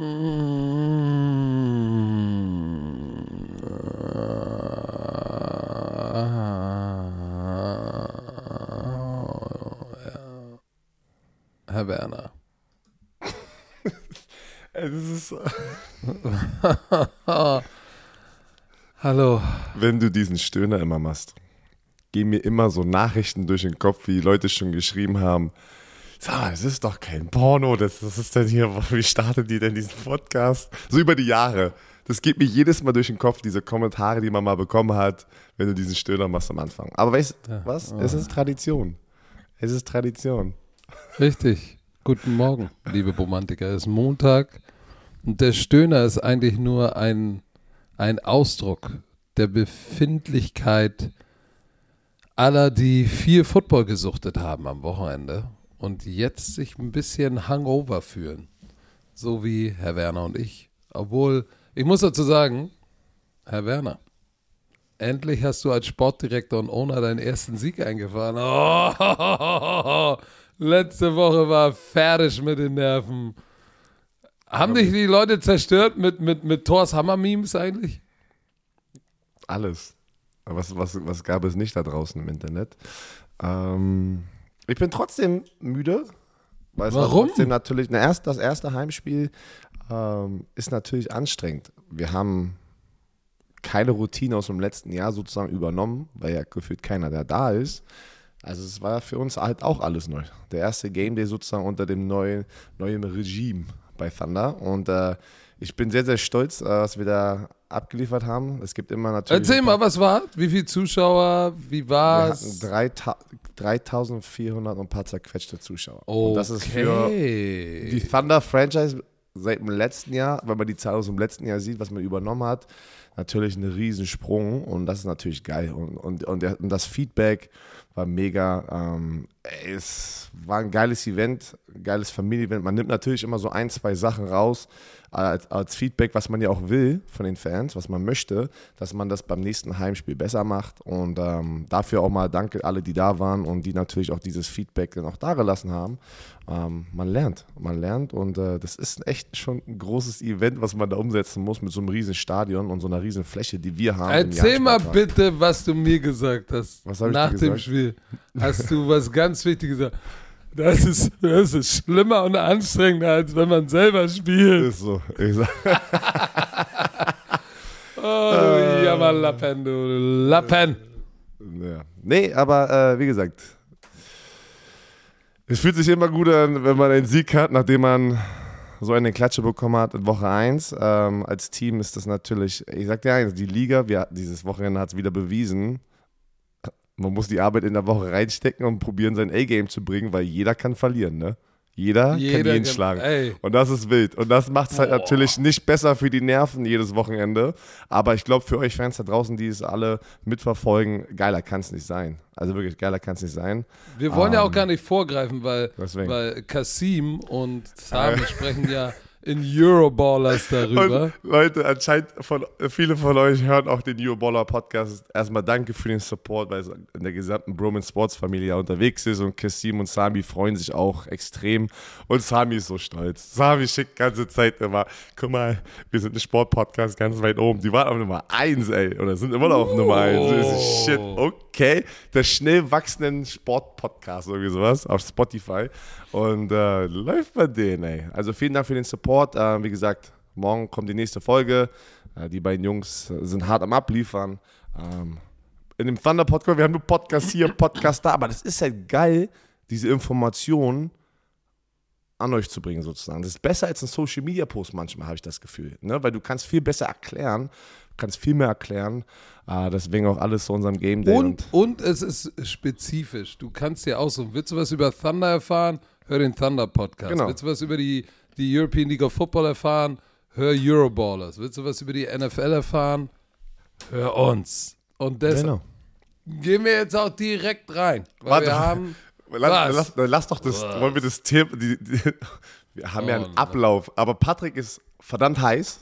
Herr Werner. Es ist, Hallo. wenn du diesen Stöhner immer machst, gehen mir immer so Nachrichten durch den Kopf, wie Leute schon geschrieben haben. Sag mal, das ist doch kein Porno, das, das ist denn hier, wie startet die denn diesen Podcast? So über die Jahre. Das geht mir jedes Mal durch den Kopf, diese Kommentare, die man mal bekommen hat, wenn du diesen Stöhner machst am Anfang. Aber weißt du was? Es ist Tradition. Es ist Tradition. Richtig. Guten Morgen, liebe Romantiker. Es ist Montag und der Stöhner ist eigentlich nur ein, ein Ausdruck der Befindlichkeit aller, die viel Football gesuchtet haben am Wochenende und jetzt sich ein bisschen hangover fühlen. So wie Herr Werner und ich. Obwohl, ich muss dazu sagen, Herr Werner, endlich hast du als Sportdirektor und Owner deinen ersten Sieg eingefahren. Oh, letzte Woche war fertig mit den Nerven. Haben dich die Leute zerstört mit, mit, mit Thors Hammer-Memes eigentlich? Alles. Was, was, was gab es nicht da draußen im Internet? Ähm, ich bin trotzdem müde. Weil Warum? trotzdem natürlich, na, erst, das erste Heimspiel ähm, ist natürlich anstrengend. Wir haben keine Routine aus dem letzten Jahr sozusagen übernommen, weil ja gefühlt keiner, der da ist. Also es war für uns halt auch alles neu. Der erste Game Day sozusagen unter dem neuen, neuen Regime bei Thunder. Und äh, ich bin sehr, sehr stolz, äh, was wir da abgeliefert haben. Es gibt immer natürlich. Erzähl mal, was war? Wie viele Zuschauer? Wie drei Ta- 3400 und ein paar zerquetschte Zuschauer. Und das ist für Okay. die Thunder Franchise seit dem letzten Jahr, wenn man die Zahl aus dem letzten Jahr sieht, was man übernommen hat, natürlich ein Riesensprung und das ist natürlich geil. Und, und, und das Feedback war mega. Ähm, es war ein geiles Event, ein geiles Familienevent. Man nimmt natürlich immer so ein, zwei Sachen raus als, als Feedback, was man ja auch will von den Fans, was man möchte, dass man das beim nächsten Heimspiel besser macht. Und ähm, dafür auch mal danke alle, die da waren und die natürlich auch dieses Feedback dann auch da gelassen haben. Ähm, man lernt, man lernt und äh, das ist echt schon ein großes Event, was man da umsetzen muss mit so einem riesen Stadion und so einer riesen Fläche, die wir haben. Erzähl mal bitte, was du mir gesagt hast. Was hab ich Nach dir dem gesagt? Spiel hast du was ganz Wichtiges gesagt. Das ist, das ist schlimmer und anstrengender, als wenn man selber spielt. Ist so. Ich sag, Oh, du Jammerlappen, du Lappen. ja. Nee, aber äh, wie gesagt, es fühlt sich immer gut an, wenn man einen Sieg hat, nachdem man so eine Klatsche bekommen hat in Woche 1. Ähm, als Team ist das natürlich, ich sag dir eins, die Liga, wir, dieses Wochenende hat es wieder bewiesen, man muss die Arbeit in der Woche reinstecken und probieren, sein A-Game zu bringen, weil jeder kann verlieren, ne? Jeder, Jeder kann jeden kann- schlagen. ey. Und das ist wild. Und das macht es halt natürlich nicht besser für die Nerven jedes Wochenende. Aber ich glaube, für euch Fans da draußen, die es alle mitverfolgen, geiler kann es nicht sein. Also wirklich, geiler kann es nicht sein. Wir wollen ja auch Ähm, gar nicht vorgreifen, weil, deswegen. weil Kasim und Sami sprechen ja in Euroballers darüber. Und Leute, anscheinend von, viele von euch hören auch den New Baller Podcast. Erstmal danke für den Support, weil es in der gesamten Broman Sports Familie unterwegs ist und Kassim und Sami freuen sich auch extrem. Und Sami ist so stolz. Sami schickt die ganze Zeit immer, guck mal, wir sind ein Sportpodcast ganz weit oben. Die waren auf Nummer 1, ey. Oder sind immer noch auf Nummer 1. Oh. Shit, okay. Der schnell wachsenden Sportpodcast, irgendwie sowas, auf Spotify. Und äh, läuft bei denen, ey. Also vielen Dank für den Support. Äh, wie gesagt, morgen kommt die nächste Folge. Äh, die beiden Jungs sind hart am Abliefern. Ähm, in dem Thunder Podcast, wir haben nur Podcast hier, Podcast da, aber das ist halt geil, diese Informationen an euch zu bringen sozusagen. Das ist besser als ein Social Media Post manchmal, habe ich das Gefühl. Ne? Weil du kannst viel besser erklären, du kannst viel mehr erklären. Äh, deswegen auch alles zu unserem Game Day. Und, und es ist spezifisch. Du kannst dir aussuchen. Willst du was über Thunder erfahren? Hör den Thunder Podcast. Genau. Willst du was über die, die European League of Football erfahren? Hör Euroballers. Willst du was über die NFL erfahren? Hör uns. Und deshalb genau. gehen wir jetzt auch direkt rein. Weil Warte. wir haben. Lass, Was? lass, lass doch das, Was? wollen wir das Thema, wir haben ja Oh, einen Ablauf, aber Patrick ist verdammt heiß.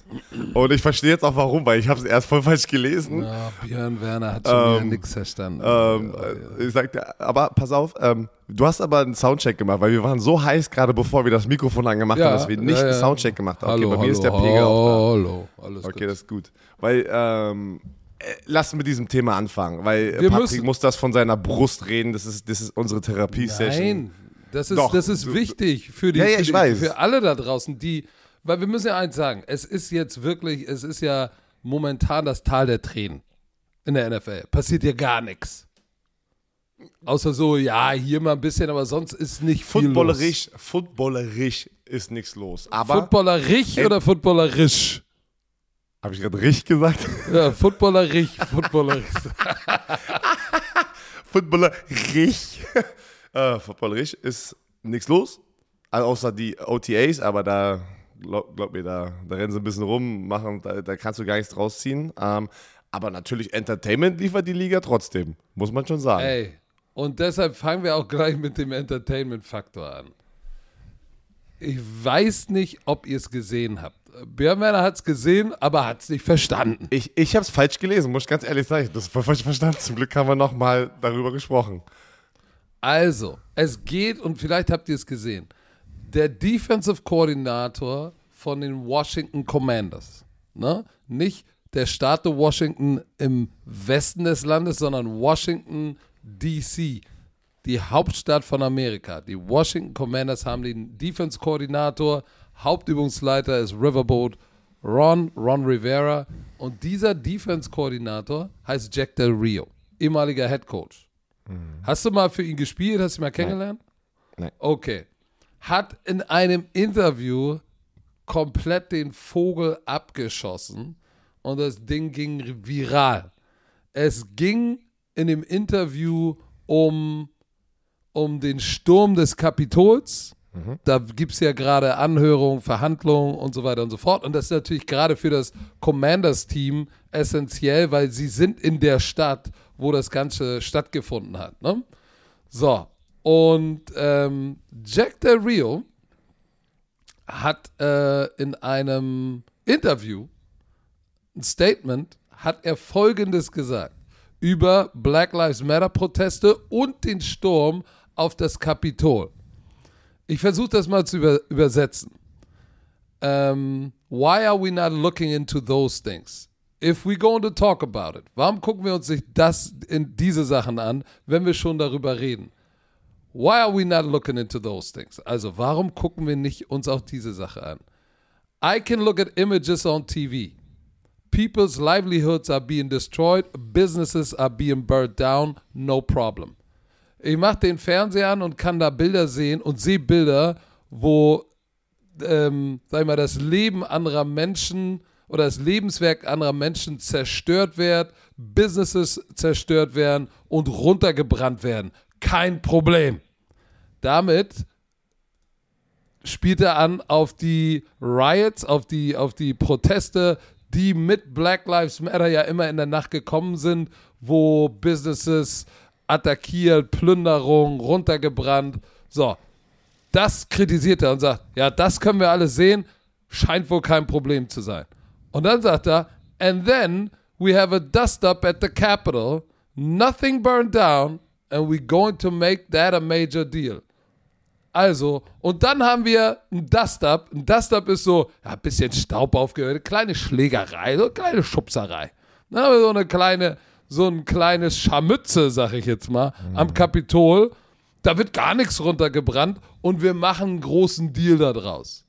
Und ich verstehe jetzt auch warum, weil ich habe es erst voll falsch gelesen. Ja, Björn Werner hat schon wieder nichts verstanden. Ähm, äh, ich sagte, aber pass auf, ähm, du hast aber einen Soundcheck gemacht, weil wir waren so heiß gerade bevor wir das Mikrofon angemacht Ja, haben, dass wir nicht ja, einen ja. Soundcheck gemacht haben. Okay, hallo, bei mir hallo, ist der Pegel auch Hallo, alles da. Okay, gut. das ist gut. Weil, ähm, äh, lass mit diesem Thema anfangen, weil äh, Wir Patrick müssen- muss das von seiner Brust reden, das ist, das ist unsere Therapie-Session. Nein, das ist, Doch. das ist wichtig für die, Ja, ja, für, die für alle da draußen, die, weil wir müssen ja eins sagen, es ist jetzt wirklich, es ist ja momentan das Tal der Tränen in der NFL. Passiert ja gar nichts. Außer so, ja, hier mal ein bisschen, aber sonst ist nicht viel Footballerisch, footballerisch ist nichts los. los. Aber, Footballerisch Ey. oder footballerisch? habe ich gerade richtig gesagt? Ja, footballerisch, footballerisch. Footballerisch. äh, Footballerisch ist nichts los. Außer die OTAs, aber da, glaub, glaub mir, da, da rennen sie ein bisschen rum, machen, da, da kannst du gar nichts draus ziehen. Ähm, aber natürlich Entertainment liefert die Liga trotzdem, muss man schon sagen. Ey, und deshalb fangen wir auch gleich mit dem Entertainment-Faktor an. Ich weiß nicht, ob ihr es gesehen habt. Björn Werner hat es gesehen, aber hat es nicht verstanden. Ich, ich habe es falsch gelesen, muss ich ganz ehrlich sagen. Das war falsch verstanden. Zum Glück haben wir nochmal darüber gesprochen. Also, es geht, und vielleicht habt ihr es gesehen, der Defensive Coordinator von den Washington Commanders, ne? nicht der Staat Washington im Westen des Landes, sondern Washington, D.C., die Hauptstadt von Amerika. Die Washington Commanders haben den Defense-Koordinator, Hauptübungsleiter ist Riverboat Ron, Ron Rivera. Und dieser Defense-Koordinator heißt Jack Del Rio, ehemaliger Head Coach. Hast du mal für ihn gespielt? Hast du ihn mal kennengelernt? Nein. Okay. Hat in einem Interview komplett den Vogel abgeschossen und das Ding ging viral. Es ging in dem Interview um, um den Sturm des Kapitols. Da gibt es ja gerade Anhörungen, Verhandlungen und so weiter und so fort. Und das ist natürlich gerade für das Commanders-Team essentiell, weil sie sind in der Stadt, wo das Ganze stattgefunden hat. Ne? So, und ähm, Jack Del Rio hat äh, in einem Interview, ein Statement, hat er Folgendes gesagt über Black Lives Matter Proteste und den Sturm auf das Kapitol. Ich versuche das mal zu über, übersetzen. Ähm, why are we not looking into those things? If we going to talk about it, warum gucken wir uns nicht das in diese Sachen an, wenn wir schon darüber reden? Why are we not looking into those things? Also, warum gucken wir nicht uns auch diese Sache an? I can look at images on TV. People's livelihoods are being destroyed, businesses are being burned down, no problem. Ich mache den Fernseher an und kann da Bilder sehen und sehe Bilder, wo, ähm, sag ich mal, das Leben anderer Menschen oder das Lebenswerk anderer Menschen zerstört wird, Businesses zerstört werden und runtergebrannt werden. Kein Problem. Damit spielt er an auf die Riots, auf die, auf die Proteste, die mit Black Lives Matter ja immer in der Nacht gekommen sind, wo Businesses attackiert, Plünderung, runtergebrannt. So, das kritisiert er und sagt, ja, das können wir alle sehen, scheint wohl kein Problem zu sein. Und dann sagt er, and then we have a dust up at the Capitol, nothing burned down, and we're going to make that a major deal. Also, und dann haben wir ein Dust-Up. Ein Dust-Up ist so, ja, ein bisschen Staub aufgehört, eine kleine Schlägerei, so eine kleine Schubserei. Na, so eine kleine, so ein kleines Scharmütze, sag ich jetzt mal, am Kapitol. Da wird gar nichts runtergebrannt und wir machen einen großen Deal daraus.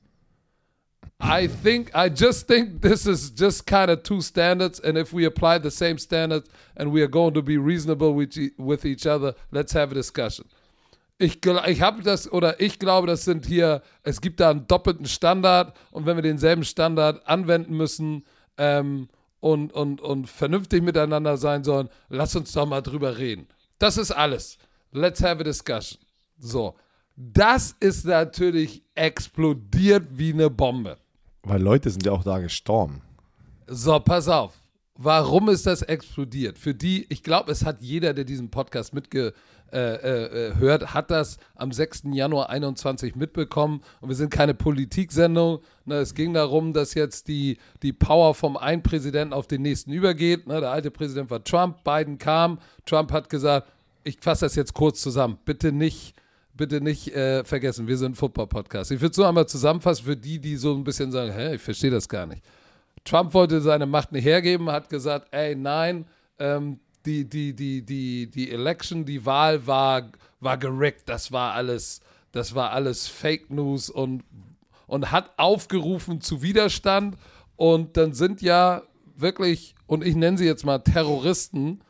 I think, I just think this is just kind of two standards, and if we apply the same standards and we are going to be reasonable with, e- with each other, let's have a discussion. Ich, ich habe das, oder ich glaube, das sind hier, es gibt da einen doppelten Standard und wenn wir denselben Standard anwenden müssen ähm, und, und, und vernünftig miteinander sein sollen, lass uns doch mal drüber reden. Das ist alles. Let's have a discussion. So. Das ist natürlich explodiert wie eine Bombe. Weil Leute sind ja auch da gestorben. So, pass auf. Warum ist das explodiert? Für die, ich glaube, es hat jeder, der diesen Podcast mitge, äh, äh, hört, hat das am 6. Januar 21 mitbekommen. Und wir sind keine Politiksendung. Ne, es ging darum, dass jetzt die, die Power vom einen Präsidenten auf den nächsten übergeht. Ne, der alte Präsident war Trump, Biden kam. Trump hat gesagt, ich fasse das jetzt kurz zusammen. Bitte nicht bitte nicht äh, vergessen, wir sind Football-Podcast. Ich würde so einmal zusammenfassen für die, die so ein bisschen sagen, hä, ich verstehe das gar nicht. Trump wollte seine Macht nicht hergeben, hat gesagt, ey, nein, ähm, die, die, die, die, die Election, die Wahl war, war gerickt, das war alles, das war alles Fake News und, und hat aufgerufen zu Widerstand. Und dann sind ja wirklich, und ich nenne sie jetzt mal Terroristen,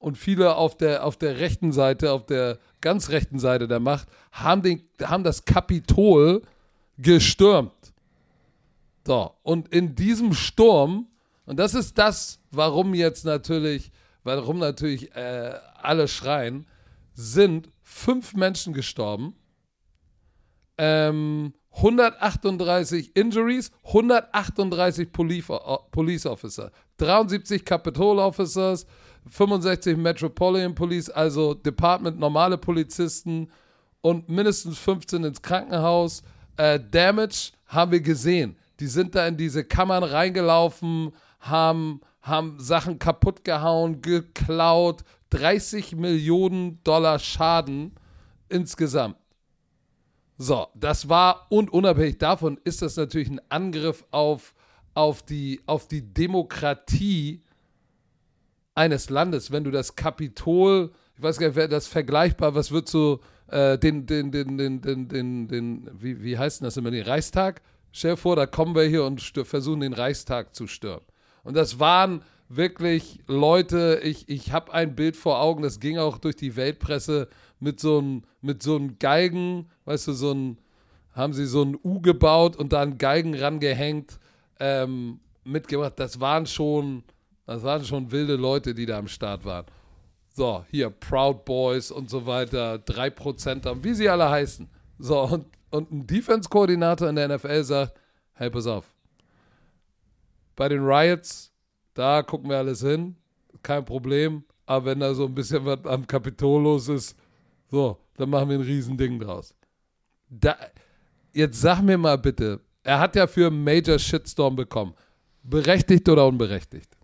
und viele auf der, auf der rechten Seite, auf der ganz rechten Seite der Macht, haben, den, haben das Kapitol gestürmt. So, und in diesem Sturm, und das ist das, warum jetzt natürlich, warum natürlich äh, alle schreien, sind fünf Menschen gestorben, ähm, 138 Injuries, 138 Police, Police Officer, 73 Capitol Officers, 65 Metropolitan Police, also Department normale Polizisten und mindestens 15 ins Krankenhaus. Äh, Damage haben wir gesehen. Die sind da in diese Kammern reingelaufen, haben, haben Sachen kaputt gehauen, geklaut. 30 Millionen Dollar Schaden insgesamt. So, das war, und unabhängig davon ist das natürlich ein Angriff auf, auf, die, auf die Demokratie eines Landes, wenn du das Kapitol, ich weiß gar nicht, wäre das vergleichbar, was wird so äh, den, den, den, den, den, den, den, wie, wie heißt denn das immer, den Reichstag? Stell dir vor, da kommen wir hier und versuchen den Reichstag zu stürmen. Und das waren wirklich Leute, ich, ich habe ein Bild vor Augen, das ging auch durch die Weltpresse mit so einem mit so einem Geigen, weißt du, so ein, haben sie so ein U gebaut und da einen Geigen rangehängt, ähm, mitgebracht. Das waren schon, das waren schon wilde Leute, die da am Start waren. So, hier Proud Boys und so weiter, 3% wie sie alle heißen. So, und, und ein Defense-Koordinator in der NFL sagt, hey, pass auf. Bei den Riots, da gucken wir alles hin, kein Problem. Aber wenn da so ein bisschen was am Kapitol los ist, so, dann machen wir ein Riesending draus. Da, jetzt sag mir mal bitte, er hat ja für Major Shitstorm bekommen. Berechtigt oder unberechtigt?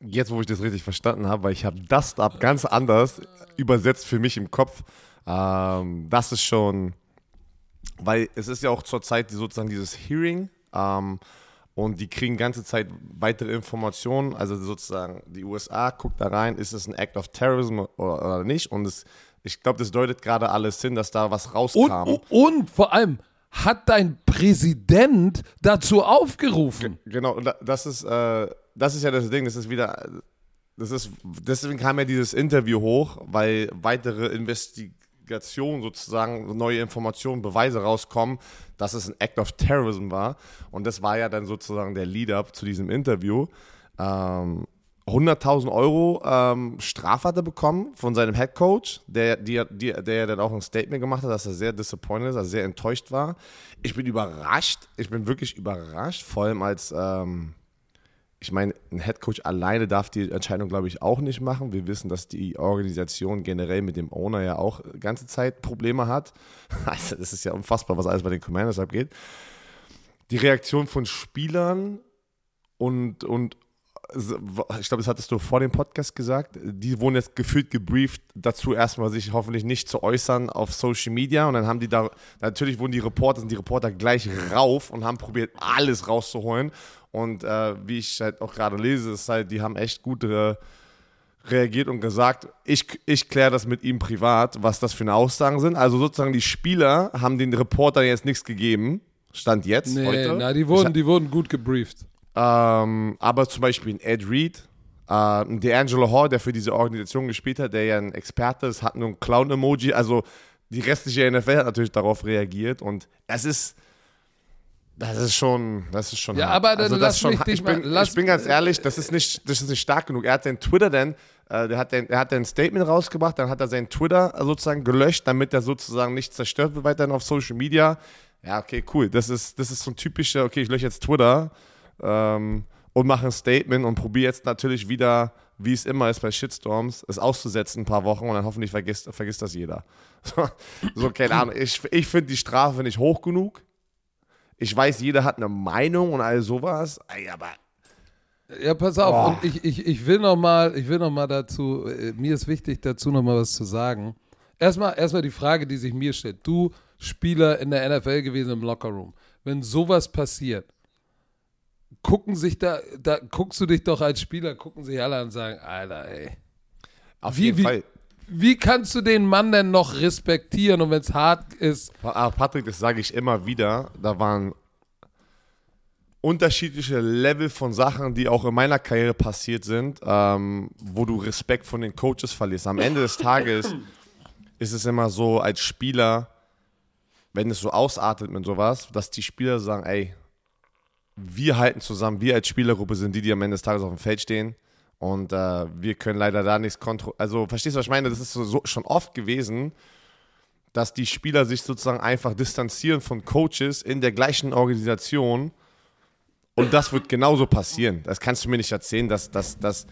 Jetzt, wo ich das richtig verstanden habe, weil ich habe das ab ganz anders übersetzt für mich im Kopf. Ähm, das ist schon, weil es ist ja auch zurzeit sozusagen dieses Hearing ähm, und die kriegen ganze Zeit weitere Informationen. Also sozusagen die USA guckt da rein, ist es ein Act of Terrorism oder, oder nicht? Und es, ich glaube, das deutet gerade alles hin, dass da was rauskam. Und, und vor allem, hat dein Präsident dazu aufgerufen. Genau, und das ist, äh, das ist ja das Ding, das ist wieder, das ist, deswegen kam ja dieses Interview hoch, weil weitere Investigationen sozusagen, neue Informationen, Beweise rauskommen, dass es ein Act of Terrorism war. Und das war ja dann sozusagen der Lead-up zu diesem Interview. Ähm, 100.000 Euro ähm, Strafe hat er bekommen von seinem Head Coach, der, die, die, der dann auch ein Statement gemacht hat, dass er sehr disappointed ist, also sehr enttäuscht war. Ich bin überrascht, ich bin wirklich überrascht, vor allem als, ähm, ich meine, ein Head Coach alleine darf die Entscheidung, glaube ich, auch nicht machen. Wir wissen, dass die Organisation generell mit dem Owner ja auch ganze Zeit Probleme hat. Also, das ist ja unfassbar, was alles bei den Commanders abgeht. Die Reaktion von Spielern und, und ich glaube, das hattest du vor dem Podcast gesagt, die wurden jetzt gefühlt gebrieft, dazu erstmal sich hoffentlich nicht zu äußern auf Social Media. Und dann haben die da, natürlich wurden die Reporter, sind die Reporter gleich rauf und haben probiert, alles rauszuholen. Und äh, wie ich halt auch gerade lese, ist halt, die haben echt gut äh, reagiert und gesagt, ich, ich kläre das mit ihm privat, was das für eine Aussagen sind. Also sozusagen die Spieler haben den Reportern jetzt nichts gegeben. Stand jetzt, nee, heute. Na, die wurden, die wurden gut gebrieft. Ähm, aber zum Beispiel ein Ed Reed, äh, ein D'Angelo Hall, der für diese Organisation gespielt hat, der ja ein Experte ist, hat nur ein Clown-Emoji. Also die restliche NFL hat natürlich darauf reagiert und das ist. Das ist schon, das ist schon. Ja, hart. aber dann also lass schon, mich dich ich, bin, mal, ich bin ganz ehrlich, das ist nicht, das ist nicht stark genug. Er hat den Twitter dann, äh, der hat den, er hat ein Statement rausgebracht, dann hat er sein Twitter sozusagen gelöscht, damit er sozusagen nicht zerstört wird weiterhin auf Social Media. Ja, okay, cool. Das ist, das ist so ein typischer, okay, ich lösche jetzt Twitter. Ähm, und mache ein Statement und probiere jetzt natürlich wieder, wie es immer ist bei Shitstorms, es auszusetzen ein paar Wochen und dann hoffentlich vergisst, vergisst das jeder. So, so keine Ahnung. Ich, ich finde die Strafe nicht hoch genug. Ich weiß, jeder hat eine Meinung und all sowas, aber Ja, pass auf, und ich, ich, ich will noch mal, ich will noch mal dazu, äh, mir ist wichtig, dazu noch mal was zu sagen. Erstmal, erstmal die Frage, die sich mir stellt. Du, Spieler in der NFL gewesen im Lockerroom, wenn sowas passiert, gucken sich da, da guckst du dich doch als Spieler, gucken sich alle an und sagen, Alter, ey, auf Wie- jeden wie- Fall. wie kannst du den Mann denn noch respektieren und wenn es hart ist, Ah, Patrick, das sage ich immer wieder, da waren unterschiedliche Level von Sachen, die auch in meiner Karriere passiert sind, ähm, wo du Respekt von den Coaches verlierst. Am Ende des Tages ist es immer so als Spieler, wenn es so ausartet mit sowas, dass die Spieler sagen, ey, wir halten zusammen, wir als Spielergruppe sind die, die am Ende des Tages auf dem Feld stehen. Und äh, wir können leider da nichts kontrollieren. Also, verstehst du, was ich meine? Das ist so, so schon oft gewesen, dass die Spieler sich sozusagen einfach distanzieren von Coaches in der gleichen Organisation. Und das wird genauso passieren. Das kannst du mir nicht erzählen, dass, dass, dass,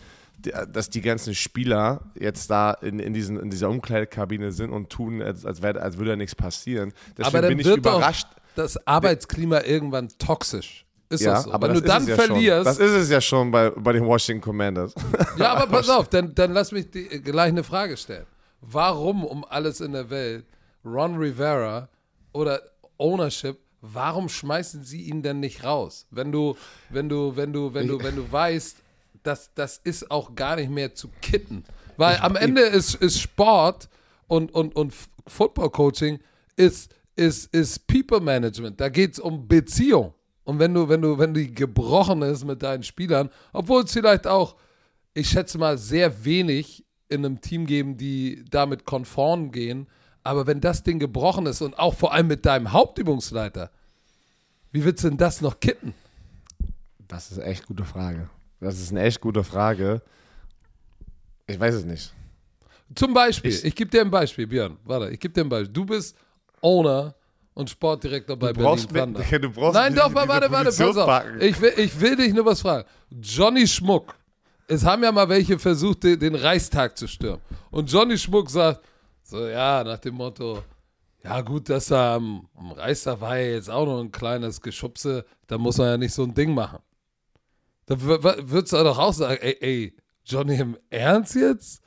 dass die ganzen Spieler jetzt da in, in, diesen, in dieser Umkleidekabine sind und tun, als, als, wär, als würde da nichts passieren. Deswegen aber dann bin ich wird überrascht. doch das Arbeitsklima irgendwann toxisch. Ist ja, das so? aber wenn das du dann ja verlierst, Schon. Das ist es ja schon bei, bei den Washington Commanders. Ja, aber pass auf, dann, dann lass mich die, gleich eine Frage stellen. Warum um alles in der Welt Ron Rivera oder Ownership, warum schmeißen sie ihn denn nicht raus? Wenn du, wenn du, wenn du, wenn du, wenn du weißt, dass das ist auch gar nicht mehr zu kitten. Weil am Ende ist, ist Sport und, und, und Football Coaching ist, ist, ist People Management. Da geht es um Beziehung. Und wenn du, wenn du, wenn die gebrochen ist mit deinen Spielern, obwohl es vielleicht auch, ich schätze mal, sehr wenig in einem Team geben, die damit konform gehen, aber wenn das Ding gebrochen ist und auch vor allem mit deinem Hauptübungsleiter, wie willst du denn das noch kitten? Das ist eine echt gute Frage. Das ist eine echt gute Frage. Ich weiß es nicht. Zum Beispiel, Ich- ich, gebe dir ein Beispiel, Björn. Warte, ich gebe dir ein Beispiel. Du bist Owner und Sportdirektor bei Du brauchst Berlin mit- Thunder. du brauchst Nein, doch, mal, warte, warte, pass auf. Ich will, ich will dich nur was fragen. Johnny Schmuck. Es haben ja mal welche versucht, den, den Reichstag zu stürmen. Und Johnny Schmuck sagt, so ja, nach dem Motto, ja gut, dass er am, am Reichstag war ja jetzt auch noch ein kleines Geschubse, da muss man ja nicht so ein Ding machen. Da würdest du doch auch sagen, ey, ey, Johnny, im Ernst jetzt?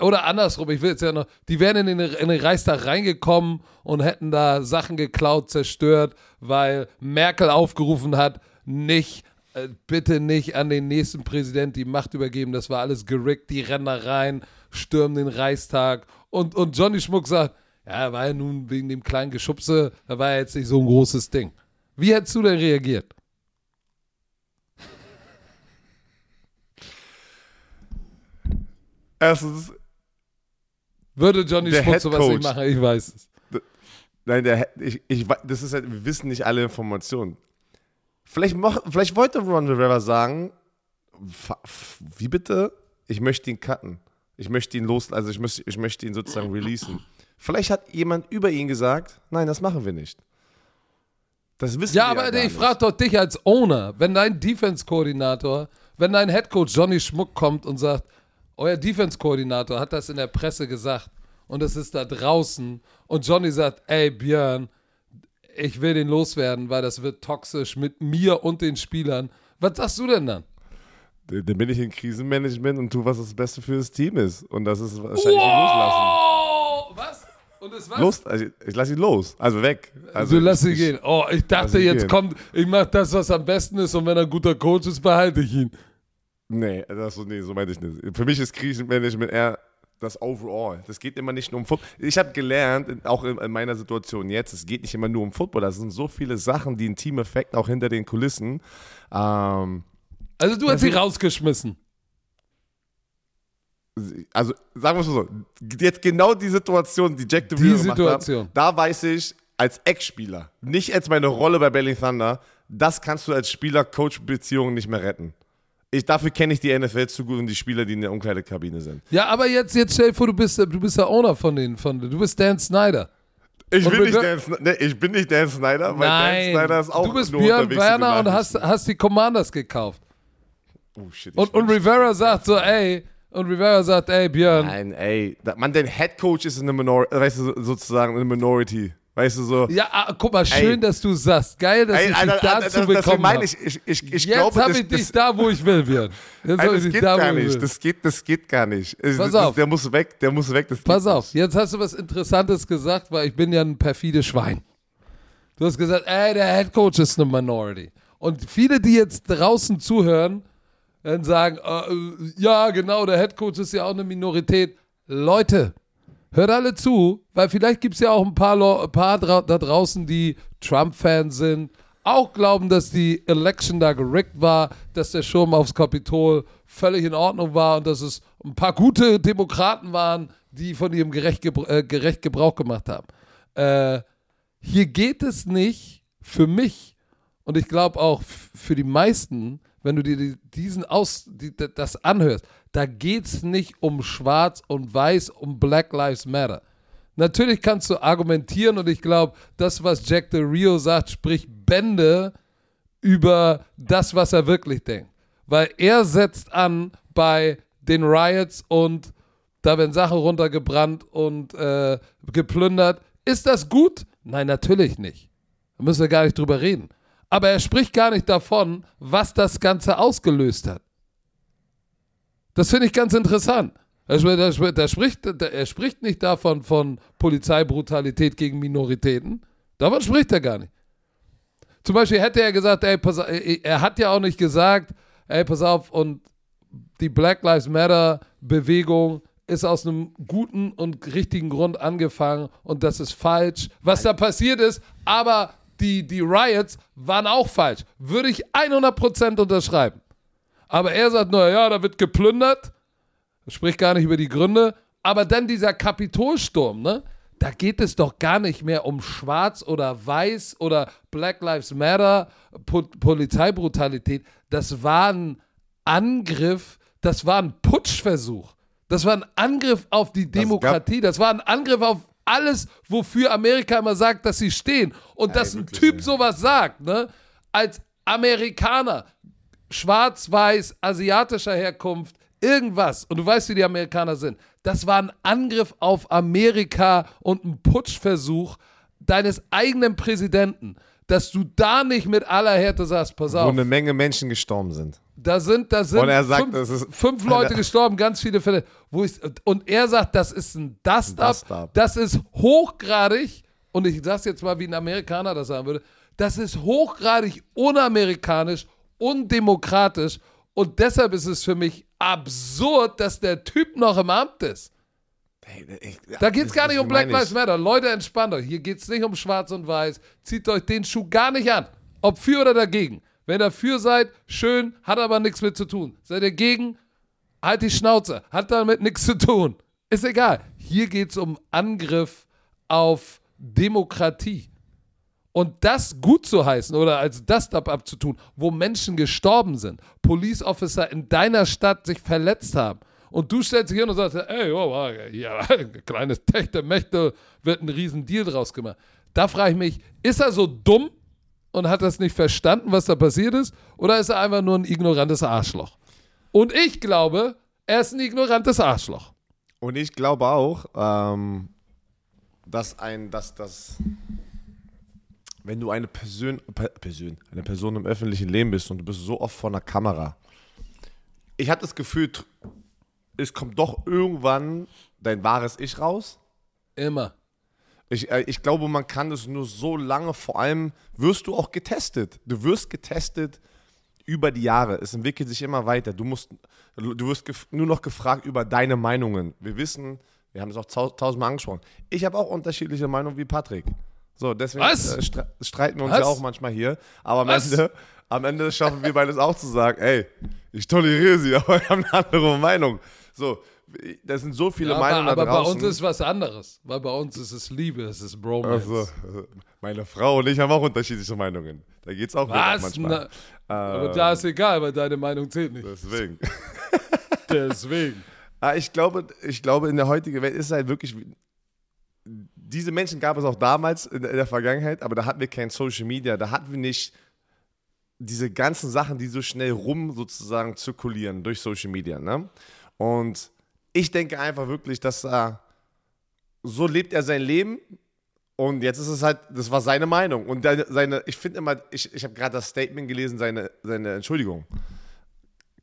Oder andersrum, ich will jetzt ja noch, die wären in den, in den Reichstag reingekommen und hätten da Sachen geklaut, zerstört, weil Merkel aufgerufen hat, nicht, äh, bitte nicht an den nächsten Präsident die Macht übergeben, das war alles gerickt, die rennen da rein, stürmen den Reichstag und, und Johnny Schmuck sagt, ja, war ja nun wegen dem kleinen Geschubse, da war ja jetzt nicht so ein großes Ding. Wie hättest du denn reagiert? Erstens, Würde Johnny Schmuck sowas nicht machen? Ich weiß es. nein, der, ich, ich, das ist halt, wir wissen nicht alle Informationen. Vielleicht, mach, vielleicht wollte Ron Rivera sagen, wie bitte? Ich möchte ihn cutten. Ich möchte ihn los, also ich möchte, ich möchte ihn sozusagen releasen. Vielleicht hat jemand über ihn gesagt, nein, das machen wir nicht. Das wissen Ja, wir aber gar ich nicht. frage doch dich als Owner, wenn dein Defense-Koordinator, wenn dein Headcoach Johnny Schmuck kommt und sagt, euer Defense-Koordinator hat das in der Presse gesagt und es ist da draußen und Johnny sagt, ey Björn, ich will den loswerden, weil das wird toxisch mit mir und den Spielern. Was sagst du denn dann? Dann bin ich in Krisenmanagement und tu, was das Beste für das Team ist. Und das ist wahrscheinlich loslassen. Wow! Was? Und es was? Los, also ich, ich lasse ihn los. Also weg. Also du lass ihn ich, gehen. Oh, ich dachte, jetzt gehen. kommt, ich mach das, was am besten ist und wenn er ein guter Coach ist, behalte ich ihn. Nee, das, so- nee, so meinte ich nicht. Für mich ist Krisenmanagement eher das Overall. Das geht immer nicht nur um Football. Ich habe gelernt, auch in, in meiner Situation jetzt, es geht nicht immer nur um Football. Das sind so viele Sachen, die einen Team-Effekt auch hinter den Kulissen. Ähm, Also du hast sie rausgeschmissen. also sagen wir es mal so, jetzt genau die Situation, die Jack DeVille gemacht Situation. hat, da weiß ich als Ex-Spieler, nicht als meine Rolle bei Berlin Thunder, das kannst du als Spieler-Coach-Beziehung nicht mehr retten. Ich, dafür kenne ich die NFL zu gut und die Spieler, die in der Umkleidekabine sind. Ja, aber jetzt, jetzt stell dir vor, du bist, du bist der Owner von denen, von, du bist Dan Snyder. Ich bin, nicht Dan, nee, ich bin nicht Dan Snyder, weil Dan Snyder ist auch du bist Björn Werner und hast, hast die Commanders gekauft. Oh shit. Und, und Rivera sagt so, ey, und Rivera sagt, ey, Björn, Nein, ey. Da, man, dein Head Coach ist eine Minority, weißt du, so- sozusagen eine Minority. Weißt du so. ja, ah, guck mal, schön, Ey. dass du sagst. Geil, dass Ey, ich Alter, dich dazu Alter, das, deswegen bekommen meine habe. ich, ich, ich, ich Jetzt glaube, habe das, ich dich das, da, wo ich will, Björn. Jetzt habe das geht da, gar nicht. Das geht, das geht gar nicht. Pass das, auf. Der muss weg, der muss weg. Pass auf, nicht. jetzt hast du was Interessantes gesagt, weil ich bin ja ein perfides Schwein. Du hast gesagt, ey, der Head Coach ist eine Minority. Und viele, die jetzt draußen zuhören, dann sagen, äh, ja, genau, der Head Coach ist ja auch eine Minorität. Leute, hört alle zu, weil vielleicht gibt es ja auch ein paar, Lo- paar dra da draußen, die Trump-Fans sind, auch glauben, dass die Election da gerickt war, dass der Sturm aufs Kapitol völlig in Ordnung war und dass es ein paar gute Demokraten waren, die von ihrem gerecht, gebr äh, gerecht Gebrauch gemacht haben. Äh, hier geht es nicht für mich und ich glaube auch für die meisten, wenn du dir die, diesen Aus, die, das anhörst, da geht es nicht um Schwarz und Weiß, um Black Lives Matter. Natürlich kannst du argumentieren und ich glaube, das, was Jack Del Rio sagt, spricht Bände über das, was er wirklich denkt. Weil er setzt an bei den Riots und da werden Sachen runtergebrannt und äh, geplündert. Ist das gut? Nein, natürlich nicht. Da müssen wir gar nicht drüber reden. Aber er spricht gar nicht davon, was das Ganze ausgelöst hat. Das finde ich ganz interessant. Er spricht, er spricht, er spricht, nicht davon von Polizeibrutalität gegen Minoritäten. Davon spricht er gar nicht. Zum Beispiel hätte er gesagt, ey, pass, er hat ja auch nicht gesagt, ey, pass auf, und die Black Lives Matter Bewegung ist aus einem guten und richtigen Grund angefangen und das ist falsch, was da passiert ist, aber die, die Riots waren auch falsch. Würde ich 100% unterschreiben. Aber er sagt nur, ja, da wird geplündert, spricht gar nicht über die Gründe, aber dann dieser Kapitolsturm, ne? Da geht es doch gar nicht mehr um Schwarz oder Weiß oder Black Lives Matter, po Polizeibrutalität. Das war ein Angriff, das war ein Putschversuch. Das war ein Angriff auf die Demokratie. Das war ein Angriff auf alles, wofür Amerika immer sagt, dass sie stehen. Und dass ein wirklich, Typ ey. sowas sagt, ne? Als Amerikaner, schwarz, weiß, asiatischer Herkunft, irgendwas. Und du weißt, wie die Amerikaner sind. Das war ein Angriff auf Amerika und ein Putschversuch deines eigenen Präsidenten. Dass du da nicht mit aller Härte sagst, pass Wo auf, eine Menge Menschen gestorben sind. da sind, da sind Und er sagt, fünf, das ist- fünf Leute gestorben, ganz viele Fälle. Wo ich, und er sagt, das ist ein Dust-Up, Dust-Up. das ist hochgradig, und ich sag's jetzt mal, wie ein Amerikaner das sagen würde, das ist hochgradig unamerikanisch, undemokratisch und deshalb ist es für mich absurd, dass der Typ noch im Amt ist. Da geht es gar nicht um Black Lives Matter. Leute, entspannt euch. Hier geht es nicht um Schwarz und Weiß. Zieht euch den Schuh gar nicht an. Ob für oder dagegen. Wenn ihr dafür seid, schön, hat aber nichts mit zu tun. Seid ihr gegen, halt die Schnauze. Hat damit nichts zu tun. Ist egal. Hier geht es um Angriff auf Demokratie. Und das gut zu heißen oder als das abzutun, wo Menschen gestorben sind, Police Officer in deiner Stadt sich verletzt haben. Und du stellst dich hin und sagst, ey, oh, ja, kleines Techte, Mächte, wird ein riesen Deal draus gemacht. Da frage ich mich, ist er so dumm und hat das nicht verstanden, was da passiert ist? Oder ist er einfach nur ein ignorantes Arschloch? Und ich glaube, er ist ein ignorantes Arschloch. Und ich glaube auch, ähm, dass ein, dass das, wenn du eine Person, Per- Person, eine Person im öffentlichen Leben bist und du bist so oft vor einer Kamera, ich habe das Gefühl, es kommt doch irgendwann dein wahres Ich raus. Immer. Ich, äh, ich glaube, man kann es nur so lange, vor allem wirst du auch getestet. Du wirst getestet über die Jahre. Es entwickelt sich immer weiter. Du musst, du wirst nur noch gefragt über deine Meinungen. Wir wissen, wir haben es auch tau- tausendmal angesprochen. Ich habe auch unterschiedliche Meinungen wie Patrick. So, deswegen äh, stre streiten wir uns Was? ja auch manchmal hier. Aber am Was? Ende, am Ende schaffen wir beides auch zu sagen, ey, ich toleriere sie, aber wir haben eine andere Meinung. So, das sind so viele Ja, Meinungen aber, aber da bei draußen. uns ist was anderes. Weil bei uns ist es Liebe, es ist Bromance. Also, meine Frau und ich haben auch unterschiedliche Meinungen. Da geht es auch Was? manchmal. Na, aber da ist egal, weil deine Meinung zählt nicht. Deswegen. Deswegen. Ah, ich, glaube, ich glaube, in der heutigen Welt ist es halt wirklich. Diese Menschen gab es auch damals in der, Vergangenheit, aber da hatten wir kein Social Media, da hatten wir nicht diese ganzen Sachen, die so schnell rum sozusagen zirkulieren durch Social Media. Ne? Und ich denke einfach wirklich, dass er so lebt er sein Leben. Und jetzt ist es halt, das war seine Meinung. Und seine, ich finde immer, ich, ich habe gerade das Statement gelesen, seine, seine Entschuldigung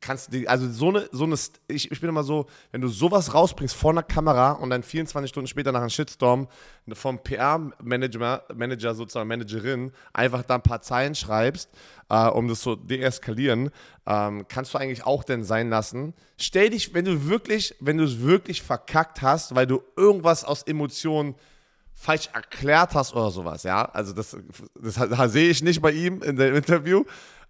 kannst du, also so eine, so eine, ich, ich bin immer so, wenn du sowas rausbringst vor einer Kamera und dann 24 Stunden später nach einem Shitstorm vom PR-Manager, Manager sozusagen Managerin, einfach da ein paar Zeilen schreibst, äh, um das so deeskalieren, ähm, kannst du eigentlich auch denn sein lassen. Stell dich, wenn du wirklich, wenn du es wirklich verkackt hast, weil du irgendwas aus Emotionen falsch erklärt hast oder sowas, ja, also das, das, das sehe ich nicht bei ihm in dem Interview,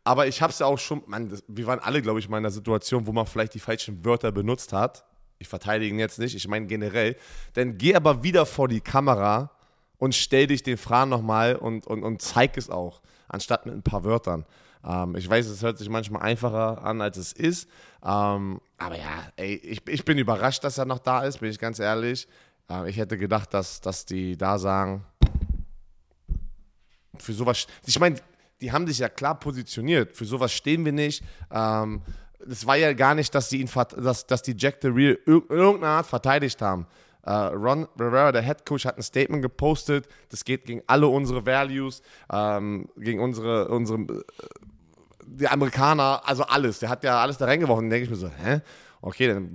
aber ich habe es ja auch schon, man, das, wir waren alle, glaube ich, mal in einer Situation, wo man vielleicht die falschen Wörter benutzt hat. Ich verteidige ihn jetzt nicht, ich meine generell. Dann geh aber wieder vor die Kamera und stell dich den Fragen nochmal und, und, und zeig es auch, anstatt mit ein paar Wörtern. Ähm, ich weiß, es hört sich manchmal einfacher an, als es ist. Ähm, aber ja, ey, ich, ich bin überrascht, dass er noch da ist, bin ich ganz ehrlich. Äh, ich hätte gedacht, dass, dass die da sagen, für sowas. Ich meine, die haben sich ja klar positioniert. Für sowas stehen wir nicht. Ähm, das war ja gar nicht, dass, die ihn, dass, dass die Jack the Real irgendeine Art verteidigt haben. Uh, Ron Rivera, der Head Coach, hat ein Statement gepostet. Das geht gegen alle unsere Values, ähm, gegen unsere, unsere, äh, die Amerikaner, also alles. Der hat ja alles da reingeworfen. Dann denke ich mir so, hä? Okay, dann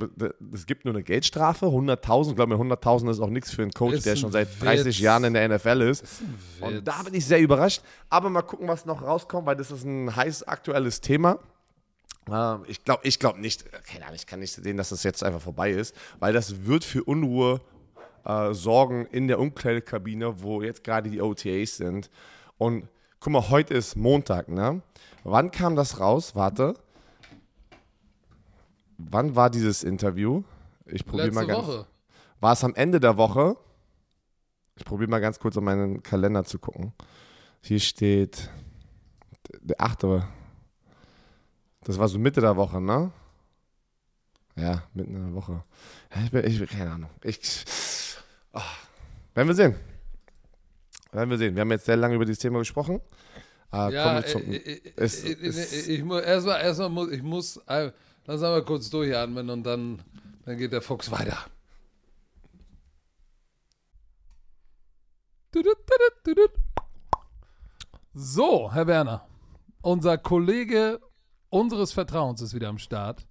es gibt nur eine Geldstrafe, 100.000. Ich glaube mir, 100.000 ist auch nichts für einen Coach, der schon seit 30 Witz. Jahren in der NFL ist. ist und da bin ich sehr überrascht. Aber mal gucken, was noch rauskommt, weil das ist ein heiß aktuelles Thema. Ähm, ich glaube ich glaub nicht, keine Ahnung, ich kann nicht sehen, dass das jetzt einfach vorbei ist, weil das wird für Unruhe äh, sorgen in der Umkleidekabine, wo jetzt gerade die OTAs sind. Und guck mal, heute ist Montag, ne? Wann kam das raus? Warte. Wann war dieses Interview? Ich probiere mal ganz. Woche. War es am Ende der Woche? Ich probiere mal ganz kurz auf meinen Kalender zu gucken. Hier steht der 8. Das war so Mitte der Woche, ne? Ja, mitten in der Woche. Ich bin, ich, keine Ahnung. Ich, oh, werden wir sehen. Werden wir sehen. Wir haben jetzt sehr lange über dieses Thema gesprochen. Äh, ja, äh, äh, äh, es, ich, muss erstmal, erstmal muss ich muss Lass mal kurz durchatmen und dann, dann geht der Fuchs weiter. So, Herr Werner, unser Kollege unseres Vertrauens ist wieder am Start.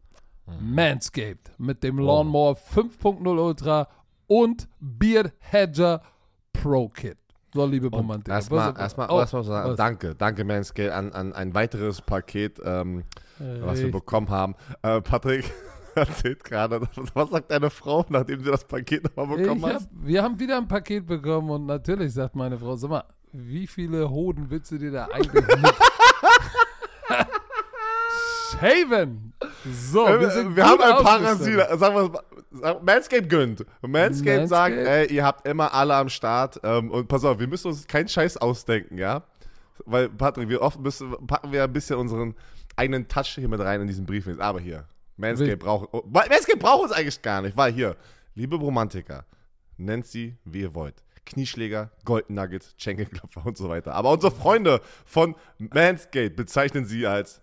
Mhm. Manscaped mit dem Lawnmower 5.0 Ultra und Beard Hedger Pro Kit. So, liebe Romantik. Erstmal, erstmal, oh, erstmal sagen, danke, danke Manscaped an, an ein weiteres Paket. Ähm, was wir bekommen haben. Äh, Patrick erzählt gerade, was sagt deine Frau, nachdem sie das Paket nochmal bekommen hat? Wir haben wieder ein Paket bekommen und natürlich sagt meine Frau, sag mal, wie viele Hoden willst du dir da eigentlich mit? Shaven! So, wir, sind wir haben ein Parasit. Sagen wir, Manscaped gönnt. Manscaped, Manscaped sagt, ey, ihr habt immer alle am Start. Ähm, und pass auf, wir müssen uns keinen Scheiß ausdenken, ja? Weil, Patrick, wir oft müssen, packen wir ein bisschen unseren eigenen Touch hier mit rein in diesen Brief. Aber hier, Manscaped braucht, oh, Manscaped braucht uns eigentlich gar nicht, weil hier, liebe Romantiker, nennt sie, wie ihr wollt. Knieschläger, Golden Nuggets, Schenkelklopfer und so weiter. Aber unsere Freunde von Manscaped bezeichnen sie als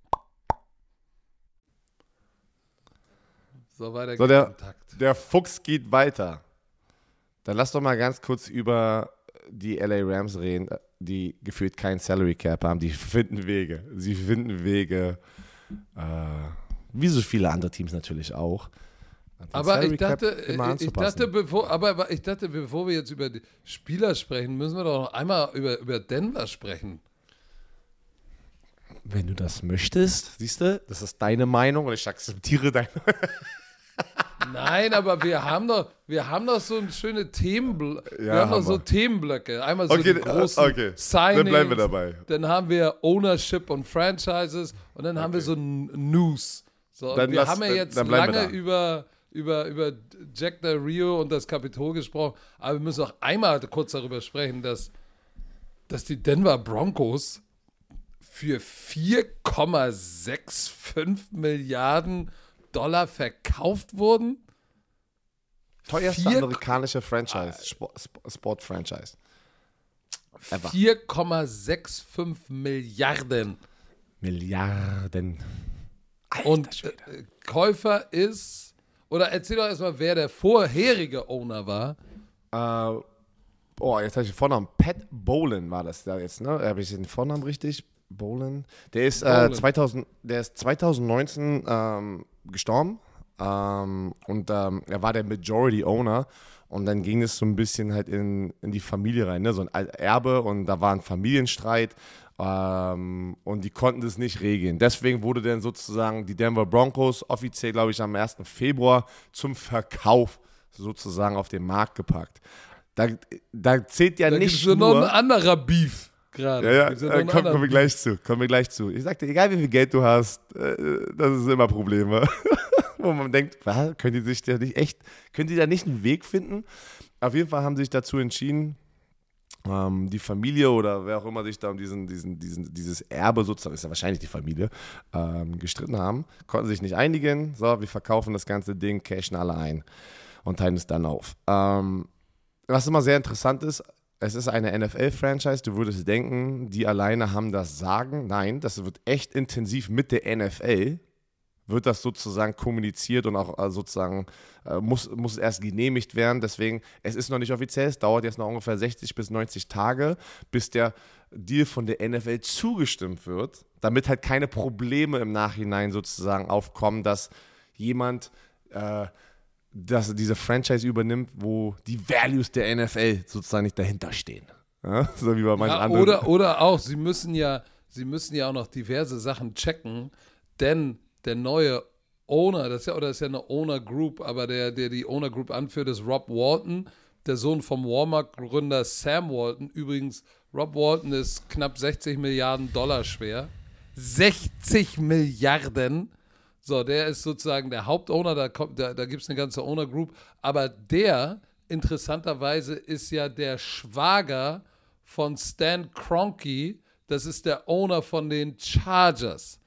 So, weiter so, der, der Fuchs geht weiter. Dann lass doch mal ganz kurz über die LA Rams reden, die gefühlt kein Salary Cap haben. Die finden Wege. Sie finden Wege, äh, wie so viele andere Teams natürlich auch. Aber ich dachte, ich dachte, bevor, aber ich dachte, bevor wir jetzt über die Spieler sprechen, müssen wir doch noch einmal über, über Denver sprechen. Wenn du das möchtest, siehst du, das ist deine Meinung und ich akzeptiere deine. Nein, aber wir haben doch, wir haben doch so schöne Themenblöcke. Ja, wir haben doch so Themenblöcke. Einmal so okay, die großen okay. Signings. Dann bleiben wir dabei. Dann haben wir Ownership und Franchises und dann okay. haben wir so News. So, wir lass, haben ja jetzt lange über, über, über Jack Del Rio und das Kapitol gesprochen, aber wir müssen auch einmal kurz darüber sprechen, dass, dass die Denver Broncos für 4,65 Milliarden Dollar verkauft wurden. Teuerste Vier amerikanische Franchise, Sport-Franchise. 4,65 Milliarden. Milliarden. Alter Und äh, Käufer ist, oder erzähl doch erstmal, wer der vorherige Owner war. Uh, oh, jetzt habe ich den Vornamen. Pat Bolan war das da jetzt, ne? Habe ich den Vornamen richtig? Bolan. Der ist, äh, 2000, der ist 2019 ähm, gestorben. Ähm, und ähm, er war der Majority Owner. Und dann ging es so ein bisschen halt in, in die Familie rein, ne? so ein Erbe. Und da war ein Familienstreit. Ähm, und die konnten das nicht regeln. Deswegen wurde dann sozusagen die Denver Broncos offiziell, glaube ich, am 1. Februar zum Verkauf sozusagen auf den Markt gepackt. Da, da zählt ja da nicht nur... noch ein anderer Beef gerade. Ja, ja, ja komm, kommen wir gleich zu. Kommen wir gleich zu. Ich sagte, egal wie viel Geld du hast, äh, das ist immer Probleme. Wo man denkt, was, können die sich da nicht echt, können die da nicht einen Weg finden? Auf jeden Fall haben sie sich dazu entschieden, ähm, die Familie oder wer auch immer sich da um diesen, diesen, diesen, dieses Erbe sozusagen, ist ja wahrscheinlich die Familie, ähm, gestritten haben, konnten sich nicht einigen. So, wir verkaufen das ganze Ding, cashen alle ein und teilen es dann auf. Ähm, was immer sehr interessant ist, es ist eine NFL-Franchise, du würdest denken, die alleine haben das Sagen. Nein, das wird echt intensiv mit der NFL, wird das sozusagen kommuniziert und auch äh, sozusagen äh, muss, muss erst genehmigt werden. Deswegen, es ist noch nicht offiziell, es dauert jetzt noch ungefähr 60 bis 90 Tage, bis der Deal von der NFL zugestimmt wird, damit halt keine Probleme im Nachhinein sozusagen aufkommen, dass jemand äh, dass diese Franchise übernimmt, wo die Values der NFL sozusagen nicht dahinter stehen. Ja? So wie bei manchen ja, anderen. Oder, oder auch, sie müssen ja, sie müssen ja auch noch diverse Sachen checken, denn der neue Owner, das ist ja, oder das ist ja eine Owner Group, aber der, der die Owner Group anführt, ist Rob Walton, der Sohn vom Walmart-Gründer Sam Walton. Übrigens, Rob Walton ist knapp 60 Milliarden Dollar schwer. 60 Milliarden. So, der ist sozusagen der Hauptowner, da, da, da gibt es eine ganze Owner Group. Aber der, interessanterweise, ist ja der Schwager von Stan Kroenke. Das ist der Owner von den Chargers.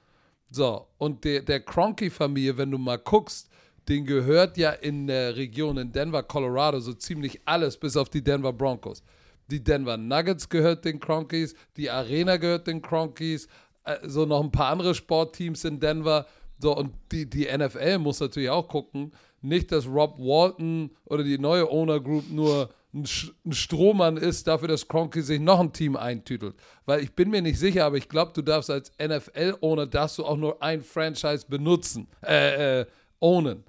So, und der, der Kroenke-Familie, wenn du mal guckst, den gehört ja in der Region in Denver, Colorado, so ziemlich alles, bis auf die Denver Broncos. Die Denver Nuggets gehört den Kronkis, die Arena gehört den Kronkis, äh, so noch ein paar andere Sportteams in Denver. So, und die, die NFL muss natürlich auch gucken, nicht, dass Rob Walton oder die neue Owner Group nur ein, ein Strohmann ist dafür, dass Cronky sich noch ein Team eintütelt. Weil ich bin mir nicht sicher, aber ich glaube, du darfst als NFL-Owner, darfst du auch nur ein Franchise benutzen, äh, äh, ownen.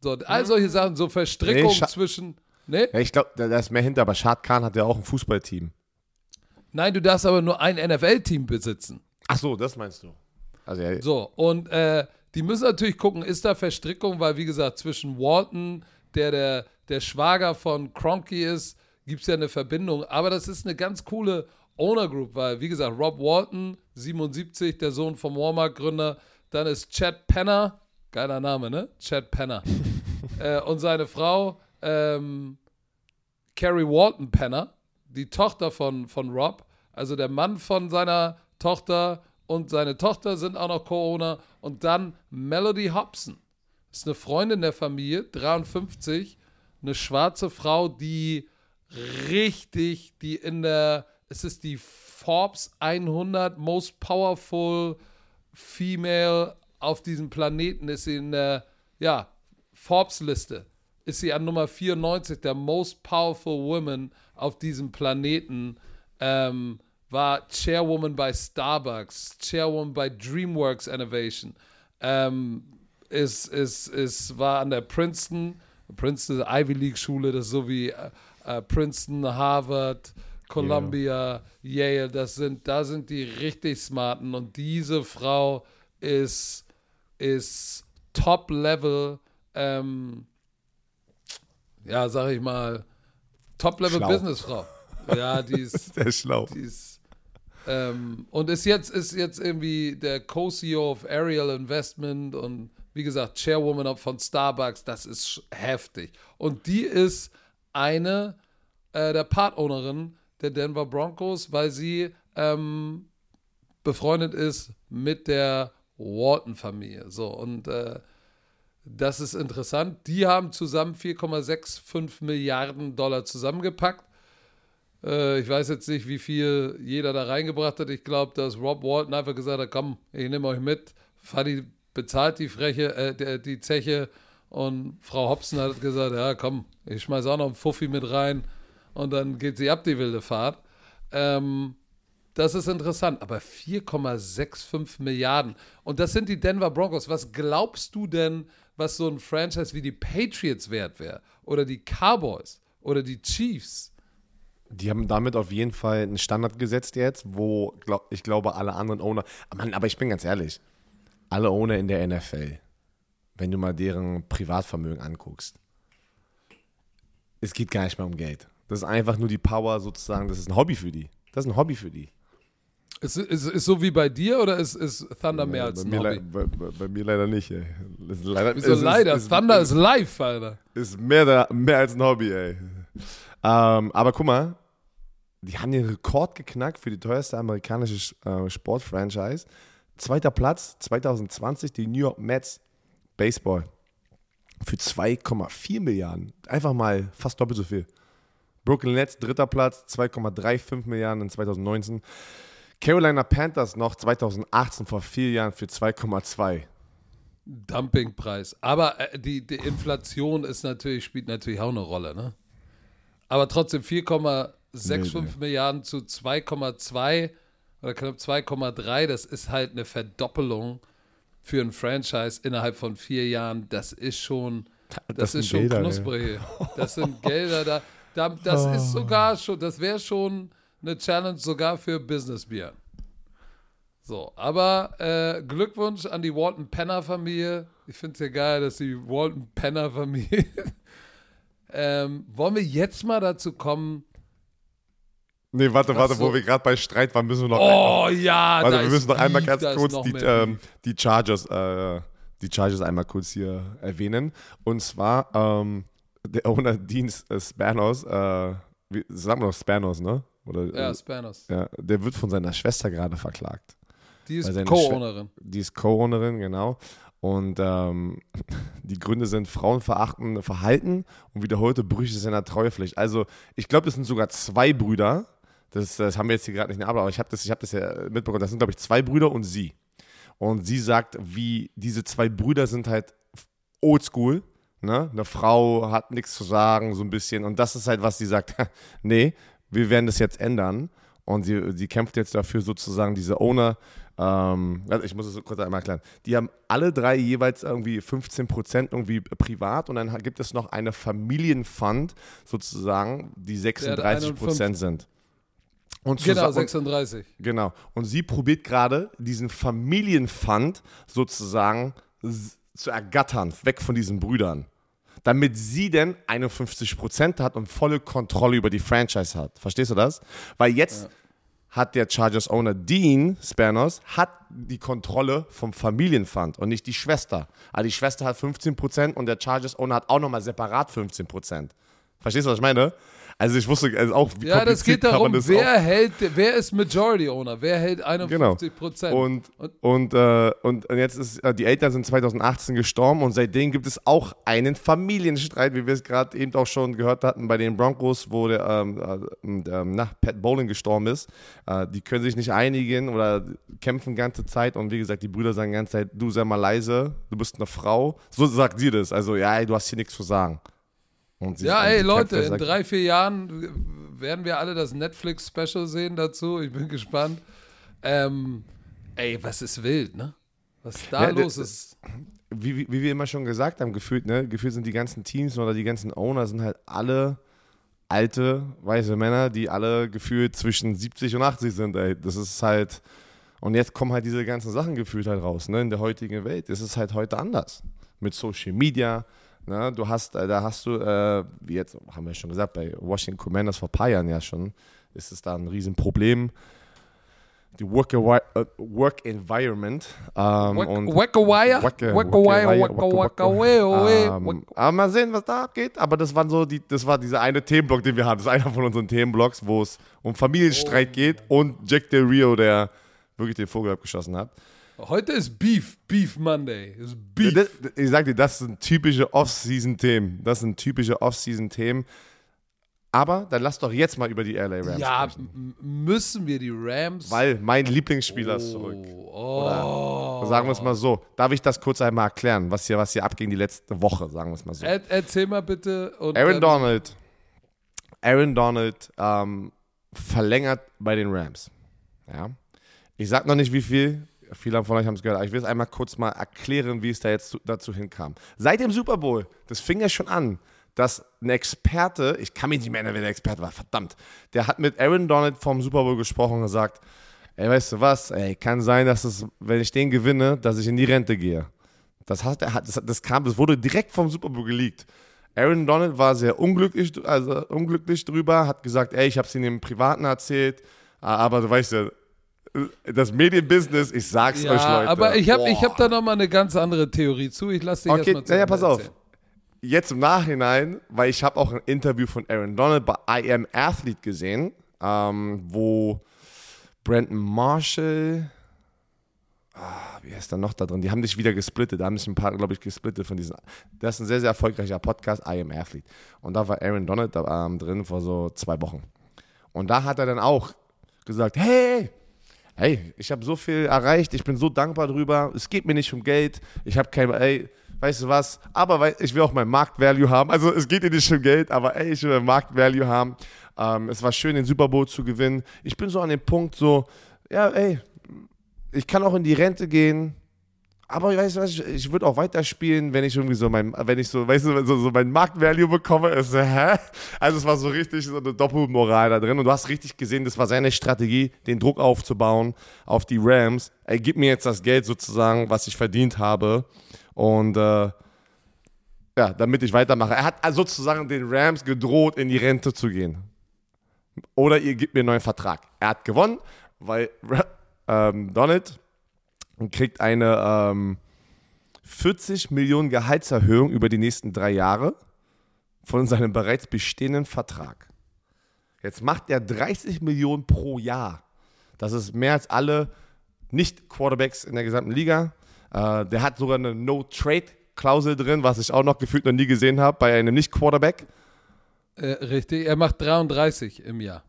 So, all solche Sachen, so Verstrickungen nee, zwischen. Ne? Ja, ich glaube, da ist mehr hinter, aber Shad Khan hat ja auch ein Fußballteam. Nein, du darfst aber nur ein NFL-Team besitzen. Ach so, das meinst du. Also, ja. So, und äh, die müssen natürlich gucken, ist da Verstrickung, weil, wie gesagt, zwischen Walton, der der, der Schwager von Cronky ist, gibt es ja eine Verbindung. Aber das ist eine ganz coole Owner Group, weil, wie gesagt, Rob Walton, 77, der Sohn vom Walmart-Gründer. Dann ist Chad Penner, geiler Name, ne? Chad Penner. äh, und seine Frau, ähm, Carrie Walton Penner, die Tochter von, von Rob, also der Mann von seiner Tochter und seine Tochter sind auch noch Co-Owner. Und dann Melody Hobson. Ist eine Freundin der Familie, 53, eine schwarze Frau, die richtig, die in der, es ist die Forbes 100 Most Powerful Female auf diesem Planeten, ist sie in der, ja, Forbes-Liste. Ist sie an Nummer 94 der Most Powerful Women auf diesem Planeten. Ähm, war Chairwoman bei Starbucks, Chairwoman bei DreamWorks Innovation, ähm, ist, ist, ist, war an der Princeton, Princeton Ivy League Schule, das ist so wie äh, äh, Princeton, Harvard, Columbia, yeah. Yale, das sind, da sind die richtig smarten und diese Frau ist, ist Top-Level, ähm, ja, sag ich mal, Top-Level-Businessfrau. Ja, die ist sehr schlau. Die ist, ähm, und ist jetzt, ist jetzt irgendwie der Co-CEO of Ariel Investment und wie gesagt, Chairwoman von Starbucks, das ist heftig. Und die ist eine äh, der Part-Ownerin der Denver Broncos, weil sie ähm, befreundet ist mit der Walton-Familie. So, und äh, das ist interessant. Die haben zusammen 4,65 Milliarden Dollar zusammengepackt. Äh, ich weiß jetzt nicht, wie viel jeder da reingebracht hat. Ich glaube, dass Rob Walton einfach gesagt hat: Komm, ich nehme euch mit. Fadi bezahlt die Freche, äh, die Zeche. Und Frau Hobson hat gesagt: Ja, komm, ich schmeiße auch noch einen Fuffi mit rein. Und dann geht sie ab, die wilde Fahrt. Ähm, das ist interessant, aber 4,65 Milliarden. Und das sind die Denver Broncos. Was glaubst du denn, was so ein Franchise wie die Patriots wert wäre? Oder die Cowboys? Oder die Chiefs? Die haben damit auf jeden Fall einen Standard gesetzt jetzt, wo glaub, ich glaube, alle anderen Owner. Mann, aber ich bin ganz ehrlich, alle Owner in der NFL, wenn du mal deren Privatvermögen anguckst, es geht gar nicht mehr um Geld. Das ist einfach nur die Power sozusagen, das ist ein Hobby für die. Das ist ein Hobby für die. Ist, ist, ist so wie bei dir oder ist, ist Thunder mehr als ein Hobby? Bei, bei, bei, mir leider nicht, ey. Ist leider, Wieso ist, leider? Ist, Thunder ist, live, Alter. Ist mehr, mehr als ein Hobby, ey. Ähm, aber guck mal, die haben den Rekord geknackt für die teuerste amerikanische äh, Sportfranchise. Zweiter Platz 2020 die New York Mets Baseball für 2,4 Milliarden. Einfach mal fast doppelt so viel. Brooklyn Nets dritter Platz 2,35 Milliarden in 2019. Carolina Panthers noch 2018 vor vier Jahren für 2,2. Dumpingpreis. Aber äh, die, die Inflation ist natürlich, spielt natürlich auch eine Rolle, ne? Aber trotzdem 4,6 6,5 nee, nee. Milliarden zu 2,2 oder knapp 2,3, das ist halt eine Verdoppelung für ein Franchise innerhalb von vier Jahren. Das ist schon, das, das ist schon Gelder, knusprig. Ey. Das sind Gelder da. da das oh. ist sogar schon, das wäre schon eine Challenge sogar für Business Beer. So, aber äh, Glückwunsch an die Walton Penner Familie. Ich finde es ja geil, dass die Walton Penner Familie. ähm, wollen wir jetzt mal dazu kommen, Nee, warte, warte, so. wo wir gerade bei Streit waren, müssen wir noch. Oh ja, warte, wir müssen noch einmal ganz kurz die, ähm, die Chargers, äh, die Chargers einmal kurz hier erwähnen. Und zwar ähm, der Owner Dean äh, Spanos, äh, wie, sagen wir noch Spanos, ne? Oder. Ja, äh, Spanos. ja, der wird von seiner Schwester gerade verklagt. Die ist Co-Ownerin. Die ist Co-Ownerin, genau. Und ähm, die Gründe sind frauenverachtende Verhalten und wiederholte Brüche seiner Treuepflicht. Also, ich glaube, das sind sogar zwei Brüder. Das, das haben wir jetzt hier gerade nicht in der Arbeit, aber ich habe das, ich hab das ja mitbekommen. Das sind, glaube ich, zwei Brüder und sie. Und sie sagt, wie diese zwei Brüder sind halt oldschool. Ne? Eine Frau hat nichts zu sagen, so ein bisschen. Und das ist halt, was sie sagt. nee, wir werden das jetzt ändern. Und sie, sie kämpft jetzt dafür, sozusagen diese Owner. Ähm, also ich muss es kurz einmal erklären. Die haben alle drei jeweils irgendwie 15 Prozent irgendwie privat und dann gibt es noch eine Familienfund sozusagen, die 36 Prozent sind. Und Genau, zusammen- 36. Genau. Und sie probiert gerade, diesen Familienfund sozusagen zu ergattern, weg von diesen Brüdern. Damit sie denn 51% hat und volle Kontrolle über die Franchise hat. Verstehst du das? Weil jetzt hat der Chargers Owner Dean Spanos hat die Kontrolle vom Familienfund und nicht die Schwester. Also die Schwester hat 15% und der Chargers Owner hat auch nochmal separat 15%. Verstehst du, was ich meine? Also ich wusste also auch, wie Ja, das geht darum, das wer hält, wer ist Majority Owner? Wer hält Genau. 51 Prozent? Und, und, äh, und, und jetzt ist, äh, die Eltern sind 2018 gestorben und seitdem gibt es auch einen Familienstreit, wie wir es gerade eben auch schon gehört hatten bei den Broncos, wo der, ähm, äh, ähm, na, Pat Bowling gestorben ist. Äh, die können sich nicht einigen oder kämpfen ganze Zeit und wie gesagt, die Brüder sagen die ganze Zeit, du sei mal leise, du bist eine Frau. So sagt sie das. Also, ja, ey, du hast hier nichts zu sagen. Ja, ey, Leute, in drei, vier Jahren werden wir alle das Netflix-Special sehen dazu. Ich bin gespannt. Ähm, ey, was ist wild, ne? Was da Ja, los ist. wie, wie, wie wir immer schon gesagt haben, gefühlt, ne, gefühlt sind die ganzen Teams oder die ganzen Owner sind halt alle alte, weiße Männer, die alle gefühlt zwischen 70 und 80 sind, ey. Das ist halt, und jetzt kommen halt diese ganzen Sachen gefühlt halt raus, ne, in der heutigen Welt. Es ist halt heute anders. Mit Social Media, ne, du hast, äh, da hast du, äh, wie jetzt haben wir schon gesagt, bei Washington Commanders vor ein paar Jahren ja schon, ist es da ein Riesenproblem. Die Work, äh, Work Environment. Ähm, und Wackawire? Wacke, Ähm, aber mal sehen, was da abgeht. Aber das waren so die, das war dieser eine Themenblock, den wir haben. Das ist einer von unseren Themenblocks, wo es um Familienstreit Oh. geht und Jack Del Rio, der wirklich den Vogel abgeschossen hat. Heute ist Beef, Beef Monday. Ist Beef. Das, ich sag dir, das sind typische Off-Season-Themen. Das sind typische Off-Season-Themen. Aber dann lass doch jetzt mal über die LA Rams ja, sprechen. m- müssen wir die Rams. Weil mein Lieblingsspieler ist zurück. Oh. Sagen wir es mal so. Darf ich das kurz einmal erklären, was hier, was hier abging die letzte Woche, sagen wir es mal so. Er, erzähl mal bitte. Aaron Donald, Aaron Donald ähm, verlängert bei den Rams. Ja. Ich sag noch nicht wie viel. Viele von euch haben es gehört, aber ich will es einmal kurz mal erklären, wie es da jetzt zu, dazu hinkam. Seit dem Super Bowl, das fing ja schon an, dass ein Experte, ich kann mich nicht mehr erinnern, wer der Experte war, verdammt, der hat mit Aaron Donald vom Super Bowl gesprochen und gesagt, ey, weißt du was, ey, kann sein, dass es, wenn ich den gewinne, dass ich in die Rente gehe. Das, hat, das, das kam, das wurde direkt vom Super Bowl geleakt. Aaron Donald war sehr unglücklich, also unglücklich drüber, hat gesagt, ey, ich habe es ihm im Privaten erzählt, aber du weißt ja, das Medienbusiness, ich sag's Ja, euch, Leute. aber ich habe hab da nochmal eine ganz andere Theorie zu. Ich lasse dich Okay, erstmal zu ja, ja, Ende pass auf. erzählen. Jetzt im Nachhinein, weil ich habe auch ein Interview von Aaron Donald bei I Am Athlete gesehen, ähm, wo Brandon Marshall, ah, wie heißt er noch da drin? Die haben sich wieder gesplittet, da haben sich ein paar, glaube ich, gesplittet von diesen. Das ist ein sehr, sehr erfolgreicher Podcast, I Am Athlete. Und da war Aaron Donald da, ähm, drin vor so zwei Wochen. Und da hat er dann auch gesagt, hey, hey, ich habe so viel erreicht, ich bin so dankbar drüber, es geht mir nicht um Geld, ich habe kein, ey, weißt du was, aber ich will auch mein Marktvalue haben, also es geht dir nicht um Geld, aber ey, ich will mein Marktvalue haben, ähm, es war schön, den Super Bowl zu gewinnen, ich bin so an dem Punkt so, ja, ey, ich kann auch in die Rente gehen, aber weißt du was, ich, ich würde auch weiterspielen, wenn ich irgendwie so mein, wenn ich so, weißt du, so, so mein Marktvalue bekomme. Ist, hä? Also es war so richtig so eine Doppelmoral da drin und du hast richtig gesehen, das war seine Strategie, den Druck aufzubauen auf die Rams. Ey, gib mir jetzt das Geld sozusagen, was ich verdient habe und äh, ja, damit ich weitermache. Er hat also sozusagen den Rams gedroht, in die Rente zu gehen. oder ihr gebt mir einen neuen Vertrag. Er hat gewonnen, weil ähm, Donald kriegt eine ähm, 40 Millionen Gehaltserhöhung über die nächsten drei Jahre von seinem bereits bestehenden Vertrag. Jetzt macht er 30 Millionen pro Jahr. Das ist mehr als alle Nicht-Quarterbacks in der gesamten Liga. Äh, der hat sogar eine No-Trade-Klausel drin, was ich auch noch gefühlt noch nie gesehen habe bei einem Nicht-Quarterback. Äh, richtig, er macht 33 im Jahr.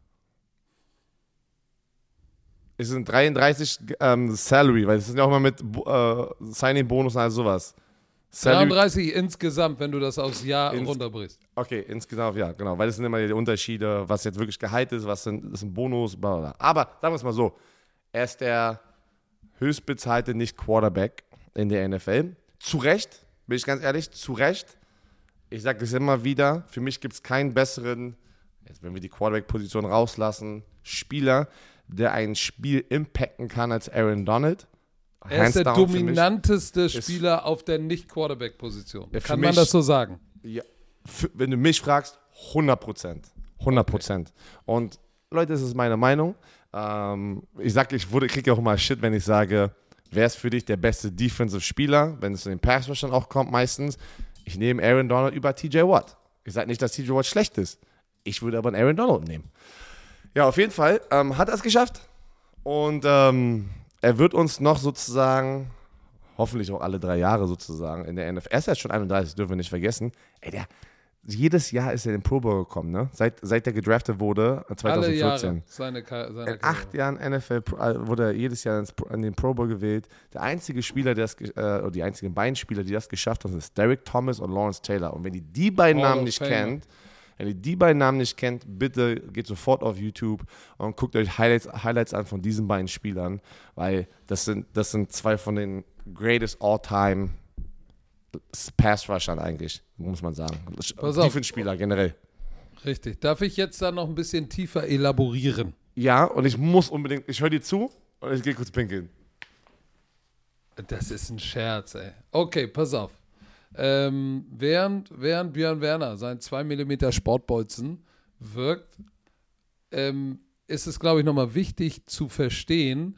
Es sind 33 ähm, Salary, weil es sind ja auch mal mit äh, Signing-Bonus und all sowas. Salary 33 insgesamt, wenn du das aufs Jahr ins, runterbrichst. Okay, insgesamt, ja, genau. Weil es sind immer die Unterschiede, was jetzt wirklich Gehalt ist, was sind, ist ein Bonus, bla, bla. Aber sagen wir es mal so: Er ist der höchstbezahlte Nicht-Quarterback in der NFL. Zu Recht, bin ich ganz ehrlich, zu Recht. Ich sage es immer wieder: Für mich gibt es keinen besseren, jetzt wenn wir die Quarterback-Position rauslassen, Spieler, der ein Spiel impacten kann als Aaron Donald. Er ist der dominanteste Spieler auf der Nicht-Quarterback-Position. Kann mich, man das so sagen? Ja, für, wenn du mich fragst, 100 Prozent. 100 Prozent. Okay. Und Leute, das ist meine Meinung. Ähm, ich sage, ich kriege auch immer Shit, wenn ich sage, wer ist für dich der beste Defensive-Spieler, wenn es in den Pass auch kommt meistens. Ich nehme Aaron Donald über TJ Watt. Ich sage nicht, dass TJ Watt schlecht ist. Ich würde aber einen Aaron Donald nehmen. Ja, auf jeden Fall ähm, hat er es geschafft. Und ähm, er wird uns noch sozusagen, hoffentlich auch alle drei Jahre sozusagen in der NFL, er ist jetzt schon 31, dürfen wir nicht vergessen. Ey, der, jedes Jahr ist er in den Pro Bowl gekommen, ne? Seit, seit er gedraftet wurde, 2014. Alle Jahre seine, seine in acht Jahren NFL äh, wurde er jedes Jahr in den Pro Bowl gewählt. Der einzige Spieler, der das, äh, oder die einzigen beiden Spieler, die das geschafft haben, ist Derek Thomas und Lawrence Taylor. Und wenn ihr die beiden Hall Namen nicht Famer. kennt, wenn ihr die beiden Namen nicht kennt, bitte geht sofort auf YouTube und guckt euch Highlights, Highlights an von diesen beiden Spielern, weil das sind, das sind zwei von den greatest all-time Pass-Rushern eigentlich, muss man sagen. Defense-Spieler generell. Richtig. Darf ich jetzt da noch ein bisschen tiefer elaborieren? Ja, und ich muss unbedingt, ich höre dir zu und ich gehe kurz pinkeln. Das ist ein Scherz, ey. Okay, pass auf. Ähm, während, während Björn Werner sein 2 mm Sportbolzen wirkt, ähm, ist es, glaube ich, nochmal wichtig zu verstehen,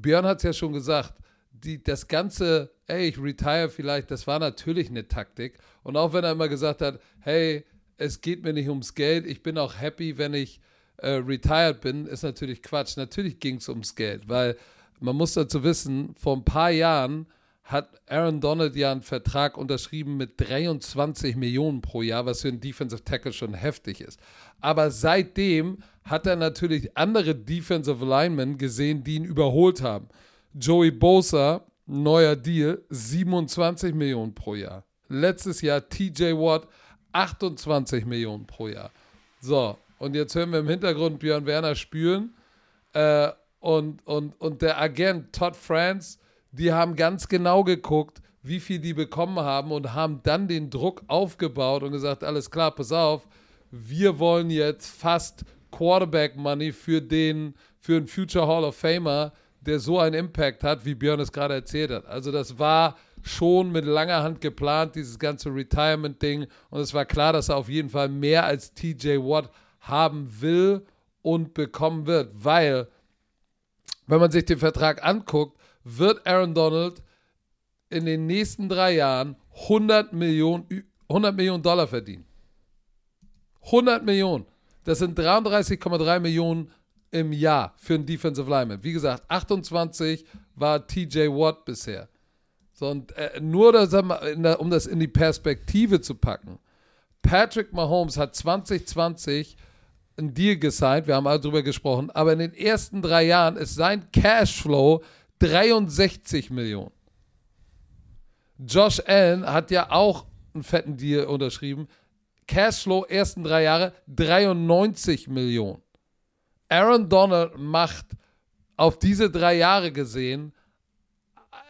Björn hat es ja schon gesagt, die, das ganze, ey, ich retire vielleicht, das war natürlich eine Taktik. Und auch wenn er immer gesagt hat, hey, es geht mir nicht ums Geld, ich bin auch happy, wenn ich äh, retired bin, ist natürlich Quatsch. Natürlich ging es ums Geld, weil man muss dazu wissen, vor ein paar Jahren hat Aaron Donald ja einen Vertrag unterschrieben mit 23 Millionen pro Jahr, was für einen Defensive Tackle schon heftig ist. Aber seitdem hat er natürlich andere Defensive Linemen gesehen, die ihn überholt haben. Joey Bosa, neuer Deal, 27 Millionen pro Jahr. Letztes Jahr TJ Watt, 28 Millionen pro Jahr. So, und jetzt hören wir im Hintergrund Björn Werner spüren. Äh, und, und, und der Agent Todd France die haben ganz genau geguckt, wie viel die bekommen haben und haben dann den Druck aufgebaut und gesagt, alles klar, pass auf, wir wollen jetzt fast Quarterback Money für den, für einen Future Hall of Famer, der so einen Impact hat, wie Björn es gerade erzählt hat. Also das war schon mit langer Hand geplant, dieses ganze Retirement-Ding. Und es war klar, dass er auf jeden Fall mehr als TJ Watt haben will und bekommen wird, weil, wenn man sich den Vertrag anguckt, wird Aaron Donald in den nächsten drei Jahren 100 Millionen, 100 Millionen Dollar verdienen. 100 Millionen. Das sind 33,3 Millionen im Jahr für einen Defensive Lineman. Wie gesagt, 28 war TJ Watt bisher. So, und äh, nur, das, um das in die Perspektive zu packen. Patrick Mahomes hat 2020 einen Deal gesigned, wir haben alle drüber gesprochen, aber in den ersten drei Jahren ist sein Cashflow 63 Millionen. Josh Allen hat ja auch einen fetten Deal unterschrieben. Cashflow ersten drei Jahre 93 Millionen. Aaron Donald macht auf diese drei Jahre gesehen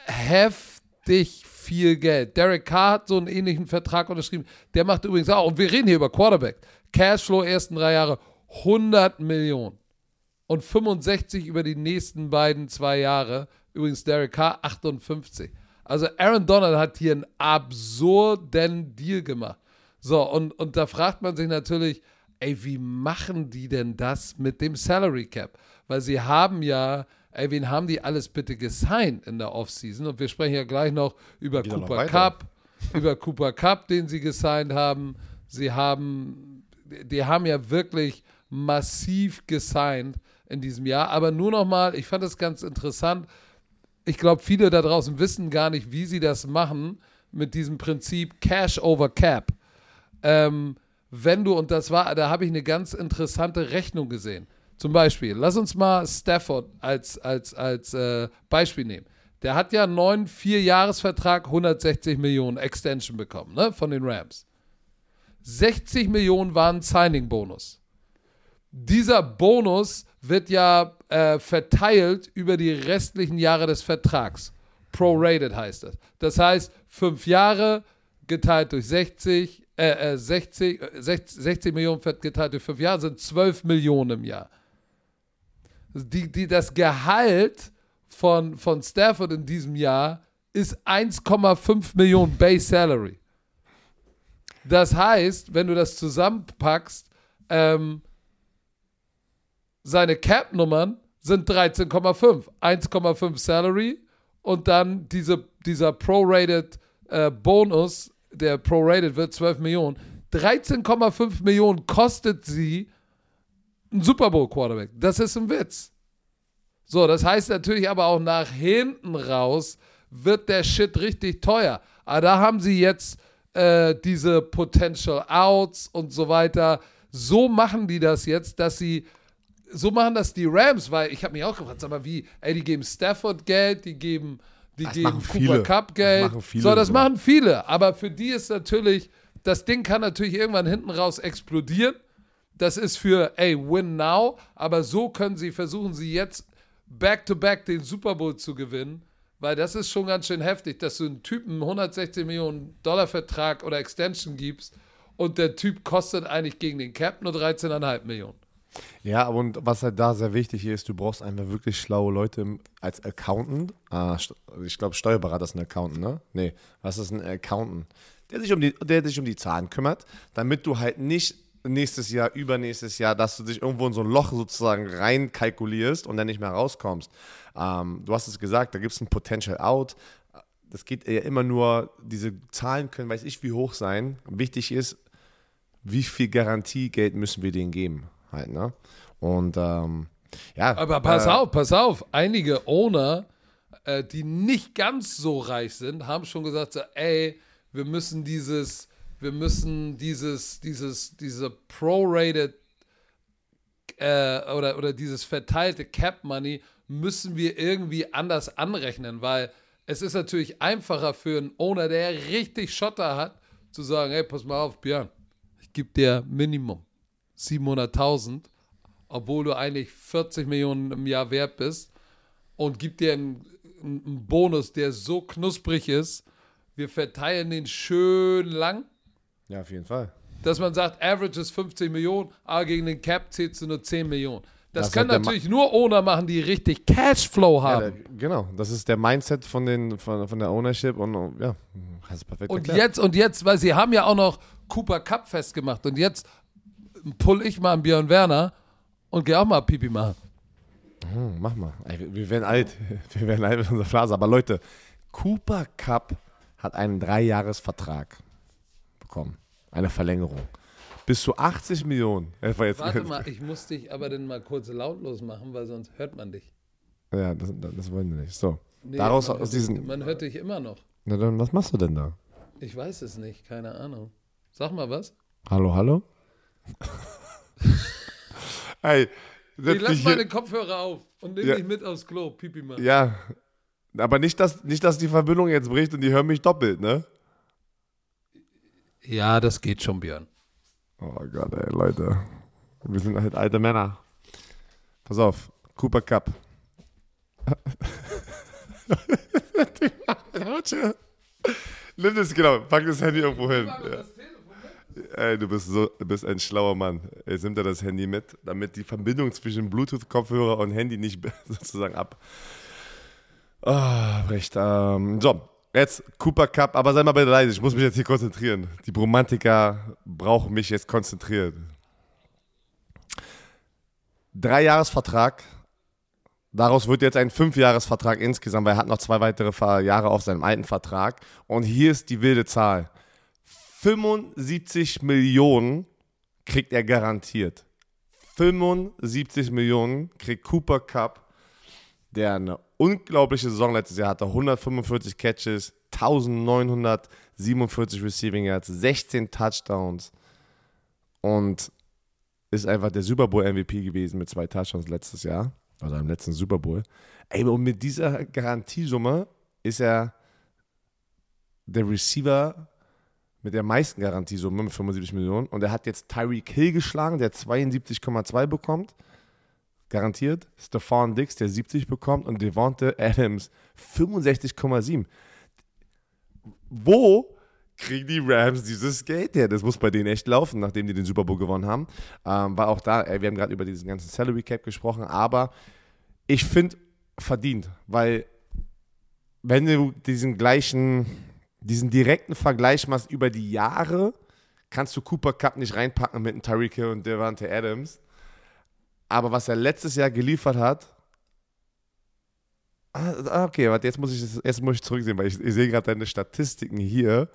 heftig viel Geld. Derek Carr hat so einen ähnlichen Vertrag unterschrieben. Der macht übrigens auch, und wir reden hier über Quarterback. Cashflow ersten drei Jahre 100 Millionen und 65 über die nächsten beiden zwei Jahre. Übrigens Derek Carr 58. Also Aaron Donald hat hier einen absurden Deal gemacht. So, und, und da fragt man sich natürlich, ey, wie machen die denn das mit dem Salary Cap? Weil sie haben ja, ey, wen haben die alles bitte gesigned in der Offseason? Und wir sprechen ja gleich noch über Wieder noch Cooper weiter. Cup, über Cooper Cup, den sie gesigned haben. Sie haben, die haben ja wirklich massiv gesigned in diesem Jahr. Aber nur noch mal, ich fand das ganz interessant. Ich glaube, viele da draußen wissen gar nicht, wie sie das machen mit diesem Prinzip Cash over Cap. Ähm, wenn du, und das war, da habe ich eine ganz interessante Rechnung gesehen. Zum Beispiel, lass uns mal Stafford als, als, als äh, Beispiel nehmen. Der hat ja einen neuen Vier-Jahres-Vertrag, 160 Millionen Extension bekommen, ne, von den Rams. 60 Millionen waren Signing-Bonus. Dieser Bonus wird ja äh, verteilt über die restlichen Jahre des Vertrags. Prorated heißt das. Das heißt, fünf Jahre geteilt durch 60, äh, äh, 60, äh, 60, 60 Millionen geteilt durch fünf Jahre sind 12 Millionen im Jahr. Die, die, das Gehalt von, von Stafford in diesem Jahr ist 1,5 Millionen Base Salary. Das heißt, wenn du das zusammenpackst, ähm, seine Cap-Nummern sind 13,5. 1,5 Salary und dann diese, dieser Prorated äh, Bonus, der prorated wird 12 Millionen. 13,5 Millionen kostet sie ein Super Bowl Quarterback. Das ist ein Witz. So, das heißt natürlich aber auch nach hinten raus wird der Shit richtig teuer. Aber da haben sie jetzt äh, diese Potential Outs und so weiter. So machen die das jetzt, dass sie so machen das die Rams, weil ich habe mich auch gefragt, sag mal, wie, ey, die geben Stafford Geld, die geben, die Das geben machen Cooper viele. Cup Das Geld. machen viele so, das so. machen viele, aber für die ist natürlich, das Ding kann natürlich irgendwann hinten raus explodieren. Das ist für, ey, win now, aber so können sie, versuchen sie jetzt back-to-back den Super Bowl zu gewinnen, weil das ist schon ganz schön heftig, dass du einen Typen einen 160 Millionen Dollar Vertrag oder Extension gibst und der Typ kostet eigentlich gegen den Cap nur 13,5 Millionen. Ja, und was halt da sehr wichtig ist, du brauchst einfach wirklich schlaue Leute als Accountant. Ah, ich glaube, Steuerberater ist ein Accountant, ne? Nee, was ist ein Accountant? Der sich, um die, der sich um die Zahlen kümmert, damit du halt nicht nächstes Jahr, übernächstes Jahr, dass du dich irgendwo in so ein Loch sozusagen reinkalkulierst und dann nicht mehr rauskommst. Ähm, du hast es gesagt, da gibt es ein Potential Out. Das geht ja immer nur, diese Zahlen können, weiß ich, wie hoch sein. Wichtig ist, wie viel Garantiegeld müssen wir denen geben? Halt, ne? Und ähm, ja. Aber pass äh, auf, pass auf. Einige Owner, äh, die nicht ganz so reich sind, haben schon gesagt, so, ey, wir müssen dieses, wir müssen dieses, dieses, diese prorated äh, oder, oder dieses verteilte Cap Money müssen wir irgendwie anders anrechnen, weil es ist natürlich einfacher für einen Owner, der richtig Schotter hat, zu sagen, hey, pass mal auf, Björn, ich gebe dir Minimum 700.000, obwohl du eigentlich 40 Millionen im Jahr wert bist und gib dir einen, einen Bonus, der so knusprig ist, wir verteilen den schön lang, Ja, auf jeden Fall. dass man sagt, Average ist 50 Millionen, aber gegen den Cap zählst du nur 10 Millionen. Das, Das können natürlich nur Owner machen, die richtig Cashflow Ja, haben. der, genau, das ist der Mindset von, den, von, von der Ownership und ja, hast perfekt Und erklärt. jetzt, und jetzt, weil sie haben ja auch noch Cooper Cup festgemacht und jetzt pull ich mal einen Björn Werner und gehe auch mal Pipi machen. Hm, mach mal. Ey, wir- werden alt. Wir werden alt mit unserer Phrase. Aber Leute, Cooper Cup hat einen Dreijahresvertrag bekommen. Eine Verlängerung. Bis zu 80 Millionen. Das war jetzt, Warte mal, ich muss dich aber dann mal kurz lautlos machen, weil sonst hört man dich. Ja, das, das wollen wir nicht. So. Nee, Daraus man, aus diesen. man hört dich immer noch. Na dann, was machst du denn da? Ich weiß es nicht, keine Ahnung. Sag mal was. Hallo, hallo? Ey, Ich setz lass dich hier. meine Kopfhörer auf und nimm Ja. dich mit aufs Klo, Pipi machen. Ja. Aber nicht dass, nicht, dass die Verbindung jetzt bricht und die hören mich doppelt, ne? Ja, das geht schon, Björn. Oh Gott, ey, Leute. Wir sind halt alte Männer. Pass auf, Cooper Cup. Nimm das, genau, pack das Handy irgendwo hin. Ja. Ey, du bist so, du bist ein schlauer Mann. Jetzt nimmt er das Handy mit, damit die Verbindung zwischen Bluetooth-Kopfhörer und Handy nicht sozusagen ab. Ah, recht. Ähm, so, jetzt Cooper Cup, aber sei mal bitte leise, ich muss mich jetzt hier konzentrieren. Die Bromantiker brauchen mich jetzt konzentriert. Dreijahresvertrag. Daraus wird jetzt ein Fünfjahresvertrag insgesamt, weil er hat noch zwei weitere Jahre auf seinem alten Vertrag. Und hier ist die wilde Zahl. 75 Millionen kriegt er garantiert. 75 Millionen kriegt Cooper Cup, der eine unglaubliche Saison letztes Jahr hatte. 145 Catches, 1947 Receiving Yards, 16 Touchdowns und ist einfach der Super Bowl MVP gewesen mit zwei Touchdowns letztes Jahr, also im letzten Super Bowl. Ey, und mit dieser Garantiesumme ist er der Receiver mit der meisten Garantiesumme mit 75 Millionen und er hat jetzt Tyreek Hill geschlagen, der 72,2 bekommt. Garantiert. Stefan Dix, der 70 bekommt und Devonte Adams 65,7. Wo kriegen die Rams dieses Geld her? Das muss bei denen echt laufen, nachdem die den Super Bowl gewonnen haben. Ähm, war auch da, ey, wir haben gerade über diesen ganzen Salary Cap gesprochen, aber ich finde verdient, weil wenn du diesen gleichen, diesen direkten Vergleich machst über die Jahre, kannst du Cooper Cup nicht reinpacken mit einem Tyreek Hill und Devante Adams. Aber was er letztes Jahr geliefert hat, Ah, okay, warte, jetzt muss ich, jetzt muss ich zurücksehen, weil ich, ich sehe gerade deine Statistiken hier.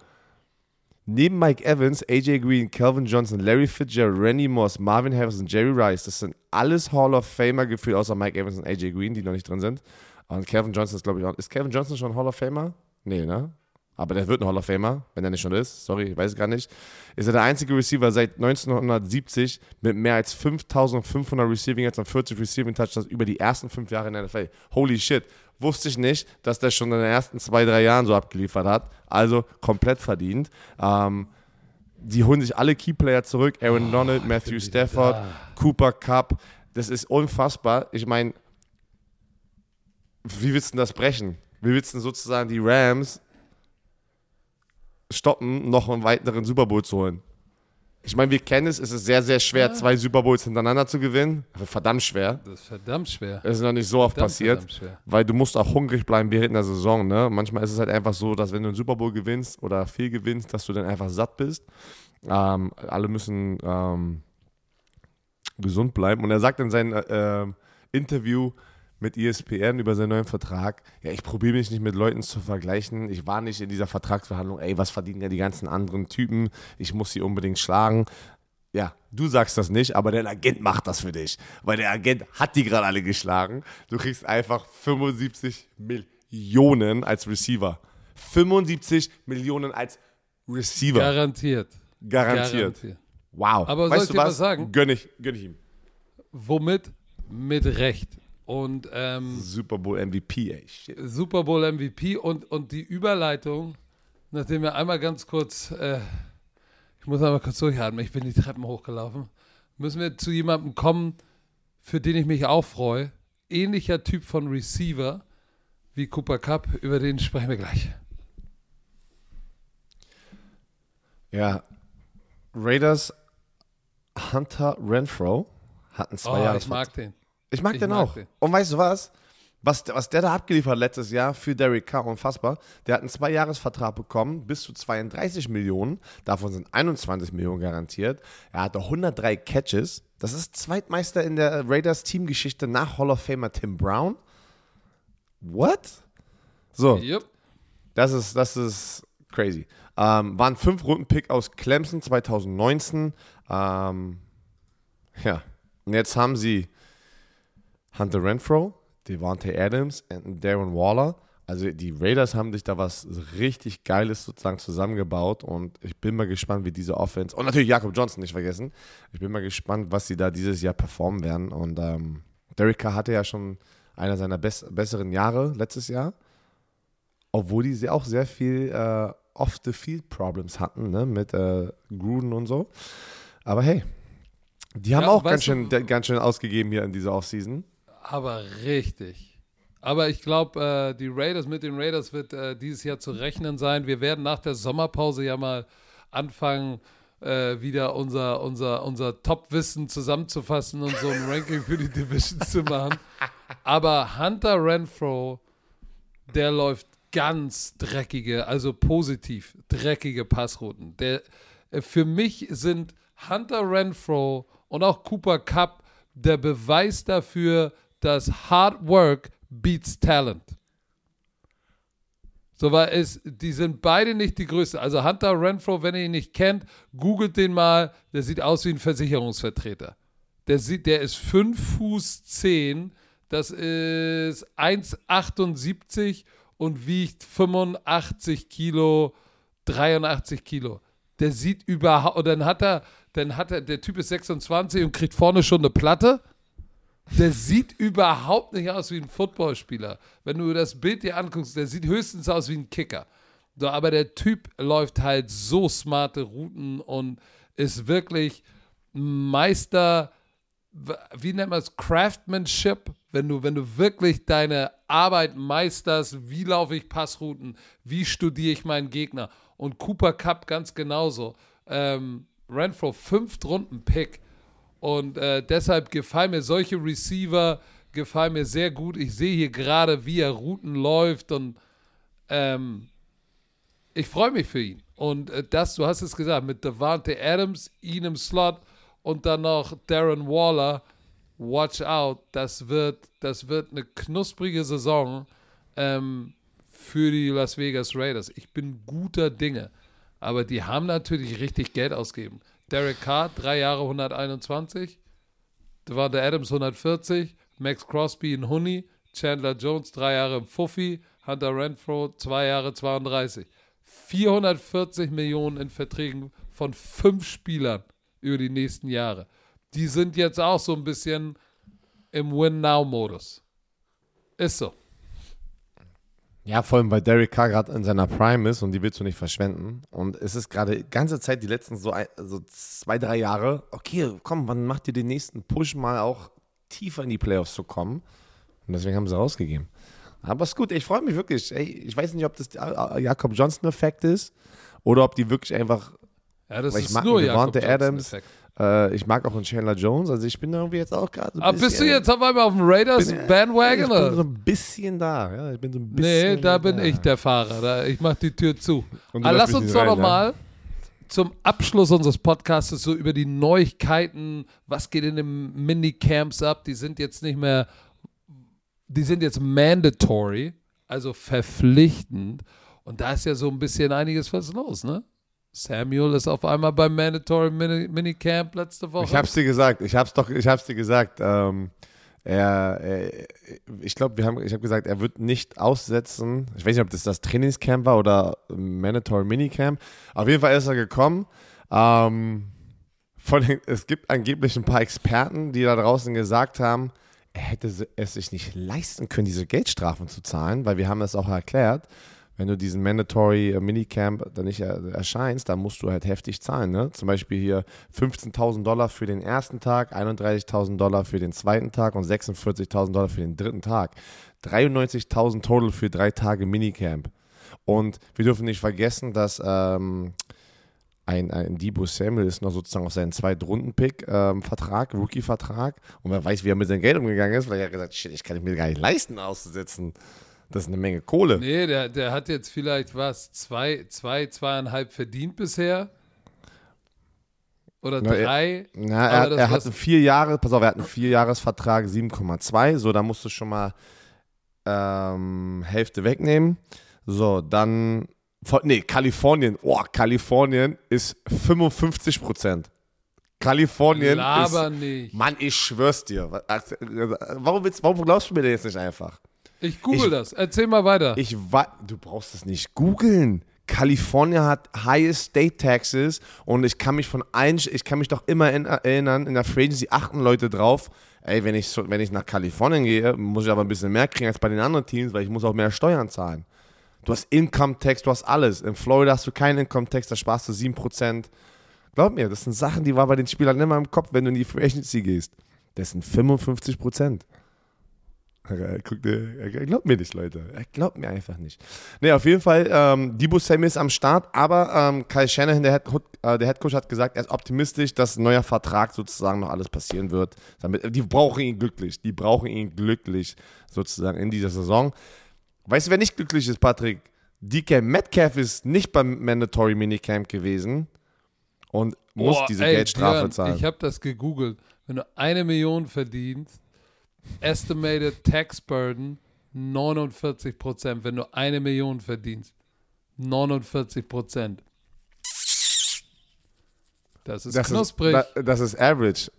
Neben Mike Evans, AJ Green, Calvin Johnson, Larry Fitzgerald, Randy Moss, Marvin Harrison, Jerry Rice, das sind alles Hall of Famer gefühlt, außer Mike Evans und AJ Green, die noch nicht drin sind. Und Calvin Johnson ist, glaube ich, auch. Ist Calvin Johnson schon Hall of Famer? Nee, ne? Aber der wird ein Hall of Famer, wenn er nicht schon ist. Sorry, ich weiß es gar nicht. Ist er der einzige Receiver seit 1970 mit mehr als 5500 Receiving Yards und 40 Receiving Touchdowns über die ersten fünf Jahre in der NFL. Holy shit. Wusste ich nicht, dass der schon in den ersten zwei, drei Jahren so abgeliefert hat. Also komplett verdient. Ähm, die holen sich alle Keyplayer zurück. Aaron Donald, Matthew Stafford, Cooper Cup. Das ist unfassbar. Ich meine, wie willst du denn das brechen? Wie willst du denn sozusagen die Rams stoppen, noch einen weiteren Super Bowl zu holen? Ich meine, wir kennen es, es ist sehr, sehr schwer, Ja. zwei Super Bowls hintereinander zu gewinnen. Verdammt schwer. Das ist verdammt schwer. Es ist noch nicht so oft Verdammt, passiert, verdammt weil du musst auch hungrig bleiben während der Saison. Ne? Manchmal ist es halt einfach so, dass wenn du einen Super Bowl gewinnst oder viel gewinnst, dass du dann einfach satt bist. Ähm, alle müssen ähm, gesund bleiben. Und er sagt in seinem äh, ähm, Interview mit ESPN über seinen neuen Vertrag, ja, ich probiere mich nicht mit Leuten zu vergleichen. Ich war nicht in dieser Vertragsverhandlung, ey, was verdienen ja die ganzen anderen Typen? Ich muss sie unbedingt schlagen. Ja, du sagst das nicht, aber dein Agent macht das für dich. Weil der Agent hat die gerade alle geschlagen. Du kriegst einfach 75 Millionen als Receiver. 75 Millionen als Receiver. Garantiert. Garantiert. Wow. Aber soll ich dir was sagen? Gönn ich, gönn ich ihm. Womit? Mit Recht. Und ähm, Super Bowl MVP, ey. Shit. Super Bowl MVP und, und die Überleitung, nachdem wir einmal ganz kurz, äh, ich muss einmal kurz durchatmen, ich bin die Treppen hochgelaufen, müssen wir zu jemandem kommen, für den ich mich auch freue. Ähnlicher Typ von Receiver wie Cooper Cup, über den sprechen wir gleich. Ja. Raiders Hunter Renfro hatten zwei Oh, Jahre. ich mag den. Ich mag Ich den mag auch. den. Und weißt du was? Was, was der da abgeliefert letztes Jahr für Derek Carr, unfassbar. Der hat einen Zwei-Jahres-Vertrag bekommen, bis zu 32 Millionen. Davon sind 21 Millionen garantiert. Er hatte 103 Catches. Das ist Zweitmeister in der Raiders-Teamgeschichte nach Hall of Famer Tim Brown. What? So, Jupp. das ist, das ist crazy. Ähm, war ein Fünf-Runden-Pick aus Clemson 2019. Ähm, ja, und jetzt haben sie Hunter Renfro, Devontae Adams und Darren Waller. Also die Raiders haben sich da was richtig Geiles sozusagen zusammengebaut und ich bin mal gespannt, wie diese Offense und natürlich Jakob Johnson nicht vergessen. Ich bin mal gespannt, was sie da dieses Jahr performen werden und ähm, Derek Carr hatte ja schon einer seiner bess besseren Jahre letztes Jahr, obwohl die auch sehr viel äh, Off-the-Field-Problems hatten ne? mit äh, Gruden und so. Aber hey, die haben Ja, auch ganz schön, ganz schön ausgegeben hier in dieser Offseason. Aber richtig. Aber ich glaube, äh, die Raiders mit den Raiders wird äh, dieses Jahr zu rechnen sein. Wir werden nach der Sommerpause ja mal anfangen, äh, wieder unser, unser, unser Top-Wissen zusammenzufassen und so ein Ranking für die Divisions zu machen. Aber Hunter Renfro, der läuft ganz dreckige, also positiv dreckige Passrouten. Der, äh, für mich sind Hunter Renfro und auch Cooper Cup der Beweis dafür, dass Hard Work beats Talent. So weil es, die sind beide nicht die größten. Also Hunter Renfro, wenn ihr ihn nicht kennt, googelt den mal. Der sieht aus wie ein Versicherungsvertreter. Der, sieht, der ist 5 Fuß 10, das ist 1,78 und wiegt 85 Kilo, 83 Kilo. Der sieht überhaupt, und dann hat er, dann hat er, der Typ ist 26 und kriegt vorne schon eine Platte. Der sieht überhaupt nicht aus wie ein Footballspieler. Wenn du das Bild dir anguckst, der sieht höchstens aus wie ein Kicker. So, aber der Typ läuft halt so smarte Routen und ist wirklich Meister, wie nennt man es, Craftsmanship, wenn du, wenn du wirklich deine Arbeit meisterst, wie laufe ich Passrouten, wie studiere ich meinen Gegner. Und Cooper Cup ganz genauso. Ähm, Renfro, fünft Runden Pick. Und äh, deshalb gefallen mir solche Receiver, gefallen mir sehr gut. Ich sehe hier gerade, wie er Routen läuft und ähm, ich freue mich für ihn. Und äh, das, du hast es gesagt, mit Devante Adams, ihn im Slot und dann noch Darren Waller, watch out, das wird, das wird eine knusprige Saison ähm, für die Las Vegas Raiders. Ich bin guter Dinge. Aber die haben natürlich richtig Geld ausgegeben. Derek Carr, drei Jahre 121. Devante Adams 140. Max Crosby in Honey. Chandler Jones, drei Jahre im Fuffi. Hunter Renfro, zwei Jahre 32. 440 Millionen in Verträgen von fünf Spielern über die nächsten Jahre. Die sind jetzt auch so ein bisschen im Win-Now-Modus. Ist so. Ja, vor allem, weil Derek Carr gerade in seiner Prime ist und die willst du nicht verschwenden. Und es ist gerade die ganze Zeit, die letzten so, ein, so zwei, drei Jahre, okay, komm, wann macht ihr den nächsten Push mal auch tiefer in die Playoffs zu kommen? Und deswegen haben sie rausgegeben. Aber ist gut, ich freue mich wirklich. Ey, ich weiß nicht, ob das Jakob Johnson-Effekt ist oder ob die wirklich einfach. Ja, das ist mag nur Devante Jakob Adams. Johnson-Effekt. Äh, ich mag auch einen Chandler Jones. Also ich bin irgendwie jetzt auch gerade so ein Aber bist du bisschen- jetzt auf einmal auf dem Raiders bin- Bandwagon? Ich bin so ein bisschen da. Ja, ich bin so ein Nee, bisschen da bin da. ich der Fahrer. Da, ich mach die Tür zu. Aber lässt lass uns doch rein, noch ja? mal zum Abschluss unseres Podcasts so über die Neuigkeiten, was geht in den Minicamps ab, die sind jetzt nicht mehr, die sind jetzt mandatory, also verpflichtend. Und da ist ja so ein bisschen einiges was los, ne? Samuel ist auf einmal beim Mandatory Mini Minicamp letzte Woche. Ich hab's dir gesagt, ich hab's doch, ich hab's dir gesagt. Ähm, er, er, ich glaube, wir haben, ich habe gesagt, er wird nicht aussetzen. Ich weiß nicht, ob das das Trainingscamp war oder Mandatory Minicamp. Auf jeden Fall ist er gekommen. Ähm, den, es gibt angeblich ein paar Experten, die da draußen gesagt haben, er hätte es sich nicht leisten können, diese Geldstrafen zu zahlen, weil wir haben das auch erklärt. Wenn du diesen Mandatory äh, Minicamp dann nicht er, erscheinst, dann musst du halt heftig zahlen. Ne? Zum Beispiel hier 15.000 Dollar für den ersten Tag, 31.000 Dollar für den zweiten Tag und 46.000 Dollar für den dritten Tag. 93.000 total für drei Tage Minicamp. Und wir dürfen nicht vergessen, dass ähm, ein, ein Debo Samuel ist noch sozusagen auf seinen Zweitrunden-Pick-Vertrag, Rookie-Vertrag. Und wer weiß, wie er mit seinem Geld umgegangen ist, weil er hat gesagt, shit, ich kann mir gar nicht leisten, auszusetzen. Das ist eine Menge Kohle. Nee, der, der hat jetzt vielleicht was, zwei, zwei, zweieinhalb verdient bisher. Oder Na, er- drei. Na, Aber er, das- er hat einen vier Jahre, pass auf, er hat einen Vierjahresvertrag 7,2, so, da musst du schon mal ähm, Hälfte wegnehmen. So, dann, nee, Kalifornien, oh, Kalifornien ist 55 Prozent. Kalifornien Laber ist, nicht. Mann, ich schwör's dir. Warum, willst, warum glaubst du mir denn jetzt nicht einfach? Ich google Ich- das. Erzähl mal weiter. Ich du brauchst es nicht googeln. Kalifornien hat highest state taxes und ich kann mich von allen, ich kann mich doch immer in, erinnern, in der Free Agency achten Leute drauf, ey, wenn ich, wenn ich nach Kalifornien gehe, muss ich aber ein bisschen mehr kriegen als bei den anderen Teams, weil ich muss auch mehr Steuern zahlen. Du hast Income Tax, du hast alles. In Florida hast du keinen Income Tax, da sparst du 7%. Glaub mir, das sind Sachen, die war bei den Spielern immer im Kopf, wenn du in die Free Agency gehst. Das sind 55 Prozent. Er guckt, er glaubt mir nicht, Leute. Er glaubt mir einfach nicht. Nee, auf jeden Fall, ähm, Debo Samuel ist am Start, aber ähm, Kyle Shanahan, der, Head, äh, der Head Coach, hat gesagt, er ist optimistisch, dass ein neuer Vertrag sozusagen noch alles passieren wird. Damit, die brauchen ihn glücklich. Die brauchen ihn glücklich sozusagen in dieser Saison. Weißt du, wer nicht glücklich ist, Patrick? DK Metcalf ist nicht beim Mandatory Minicamp gewesen und muss Boah, diese ey, Geldstrafe Björn, zahlen. Ich habe das gegoogelt. Wenn du eine Million verdienst, estimated tax burden 49 Prozent. Wenn du eine Million verdienst, 49 Prozent. Das ist Das knusprig. ist, da- das ist average.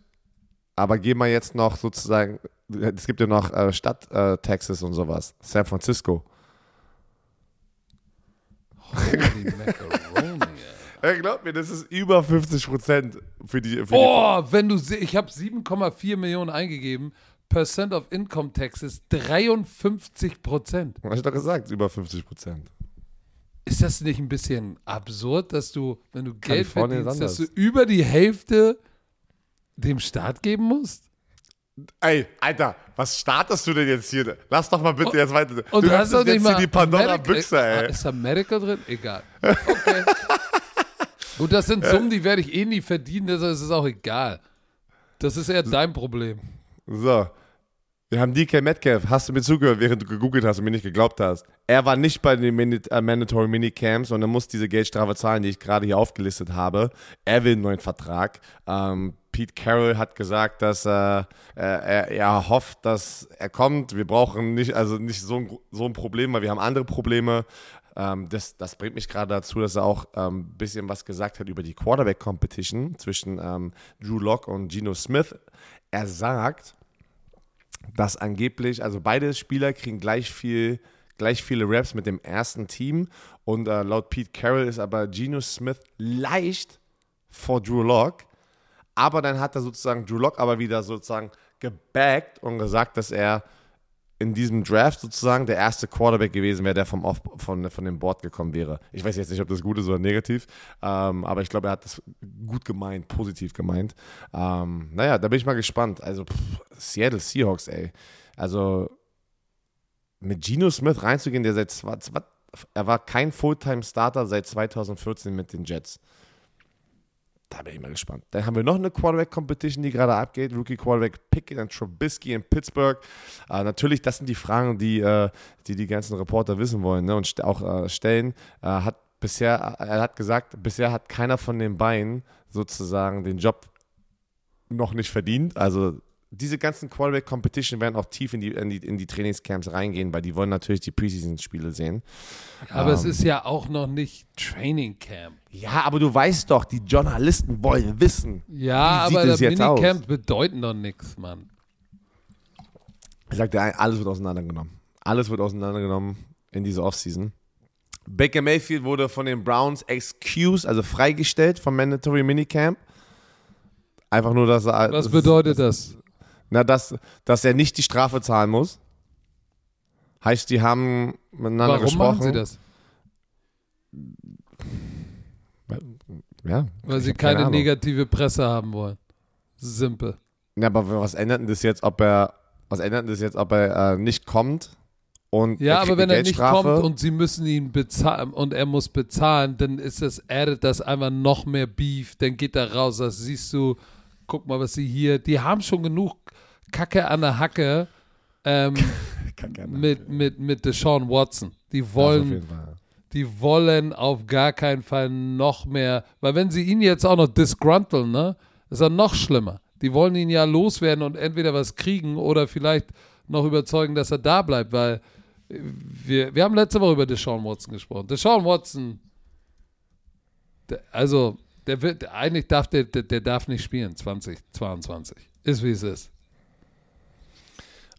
Aber geh mal jetzt noch sozusagen, es gibt ja noch äh, Stadt-Taxes und sowas. San Francisco. Holy macaroni. ey. Ey, glaub mir, das ist über 50 Prozent für die. Für Oh, wenn du, ich habe 7,4 Millionen eingegeben. Percent of Income Taxes 53 Prozent. hab ich doch gesagt, über 50 Prozent. Ist das nicht ein bisschen absurd, dass du, wenn du Geld verdienst, ist dass du über die Hälfte dem Staat geben musst? Ey, Alter, was startest du denn jetzt hier? Lass doch mal bitte jetzt weiter. Und du du hast öffnest doch nicht jetzt mal hier die Pandora-Büchse, ey. Ist da Medical drin? Egal. Okay. Gut, das sind Summen, die werde ich eh nie verdienen, deshalb ist es auch egal. Das ist eher dein Problem. So. Wir haben DK Metcalf. Hast du mir zugehört, während du gegoogelt hast und mir nicht geglaubt hast? Er war nicht bei den Mini äh, Mandatory Minicamps und er muss diese Geldstrafe zahlen, die ich gerade hier aufgelistet habe. Er will einen neuen Vertrag. Ähm, Pete Carroll hat gesagt, dass äh, äh, er, er hofft, dass er kommt. Wir brauchen nicht, also nicht so ein, so ein Problem, weil wir haben andere Probleme. Ähm, das, das bringt mich gerade dazu, dass er auch ein ähm, bisschen was gesagt hat über die Quarterback-Competition zwischen ähm, Drew Locke und Geno Smith. Er sagt, dass angeblich, also beide Spieler kriegen gleich viel, gleich viele Raps mit dem ersten Team und äh, laut Pete Carroll ist aber Geno Smith leicht vor Drew Lock. Aber dann hat er sozusagen Drew Lock aber wieder sozusagen gebackt und gesagt, dass er in diesem Draft sozusagen der erste Quarterback gewesen wäre, der vom Off von, von dem Board gekommen wäre. Ich weiß jetzt nicht, ob das gut ist oder negativ, ähm, aber ich glaube, er hat das gut gemeint, positiv gemeint. Ähm, naja, da bin ich mal gespannt. Also pff, Seattle Seahawks, ey. Also mit Geno Smith reinzugehen, der seit zwei, zwei, er war kein Fulltime-Starter seit 2014 mit den Jets. Da bin ich mal gespannt. Dann haben wir noch eine Quarterback-Competition, die gerade abgeht. Rookie Quarterback Pickett und Trubisky in Pittsburgh. Äh, natürlich, das sind die Fragen, die äh, die, die ganzen Reporter wissen wollen ne, und st auch äh, stellen. Äh, hat bisher, er hat gesagt, bisher hat keiner von den beiden sozusagen den Job noch nicht verdient. Also diese ganzen Quarterback-Competition werden auch tief in die, in, die, in die Trainingscamps reingehen, weil die wollen natürlich die Preseason-Spiele sehen. Aber es Ähm, ist ja auch noch nicht Training Camp. Ja, aber du weißt doch, die Journalisten wollen wissen. Ja, aber es das Minicamp bedeuten doch nichts, Mann. Ich sagte, alles wird auseinandergenommen. Alles wird auseinandergenommen in dieser Offseason. Baker Mayfield wurde von den Browns excused, also freigestellt vom Mandatory Minicamp. Einfach nur, dass er. Was bedeutet das? Na, dass, dass er nicht die Strafe zahlen muss. Heißt, die haben miteinander Warum gesprochen. machen sie das? Ja. Weil sie keine, Ahnung. negative Presse haben wollen. Simpel. Ja, aber was ändert denn das jetzt, ob er, was ändert denn das jetzt, ob er äh, nicht kommt und Ja, aber wenn er nicht kommt und sie müssen ihn bezahlen und er muss bezahlen, dann ist das, addet das einfach noch mehr Beef, dann geht er raus, das siehst du, guck mal, was sie hier, die haben schon genug Kacke an der Hacke ähm, mit, mit, mit Deshaun Watson. Die wollen, die wollen auf gar keinen Fall noch mehr, weil wenn sie ihn jetzt auch noch disgrunteln, ne, ist er noch schlimmer. Die wollen ihn ja loswerden und entweder was kriegen oder vielleicht noch überzeugen, dass er da bleibt, weil äh, wir, wir haben letzte Woche über Deshaun Watson gesprochen. Deshaun Watson, der, also der wird, eigentlich darf der, der, der darf nicht spielen 2022. Ist wie es ist.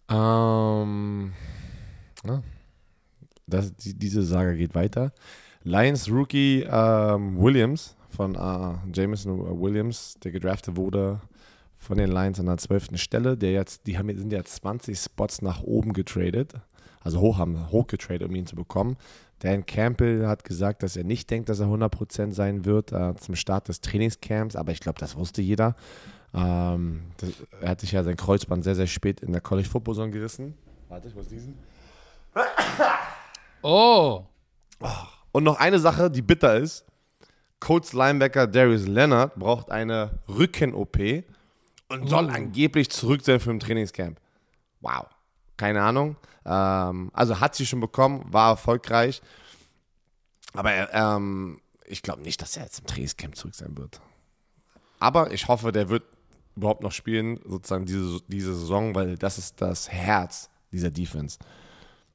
Ähm, ja. das, die, diese Saga geht weiter. Lions Rookie ähm, Williams von äh, Jameson Williams, der gedraftet wurde von den Lions an der 12. Stelle. Der jetzt, die haben, sind ja 20 Spots nach oben getradet. Also hoch haben hochgetradet, um ihn zu bekommen. Dan Campbell hat gesagt, dass er nicht denkt, dass er 100% sein wird äh, zum Start des Trainingscamps, aber ich glaube, das wusste jeder. Ähm, das, er hat sich ja sein Kreuzband sehr, sehr spät in der College Football Saison gerissen. Warte, ich muss diesen. Oh, Und noch eine Sache, die bitter ist. Colts Linebacker Darius Leonard braucht eine Rücken-OP und soll Oh. angeblich zurück sein für ein Trainingscamp. Wow. Keine Ahnung. Ähm, also hat sie schon bekommen, war erfolgreich. Aber ähm, ich glaube nicht, dass er jetzt im Trainingscamp zurück sein wird. Aber ich hoffe, der wird überhaupt noch spielen, sozusagen diese, diese Saison, weil das ist das Herz dieser Defense.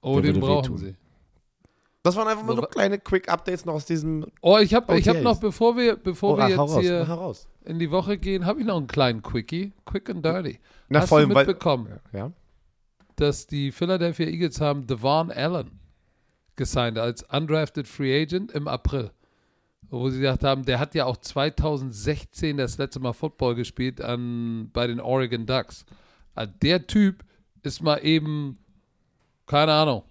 Oh, Der den brauchen wehtun. sie. Das waren einfach mal So, so kleine Quick-Updates noch aus diesem. Oh, ich habe ich hab noch, bevor wir, bevor wir ach, hau jetzt raus, hier in die Woche gehen, habe ich noch einen kleinen Quickie. Quick and dirty. Na, Hast vor du allem, weil- mitbekommen, Ja. dass die Philadelphia Eagles haben Devon Allen gesigned als undrafted Free Agent im April. Wo sie gesagt haben, der hat ja auch 2016 das letzte Mal Football gespielt an, bei den Oregon Ducks. Also der Typ ist mal eben, keine Ahnung,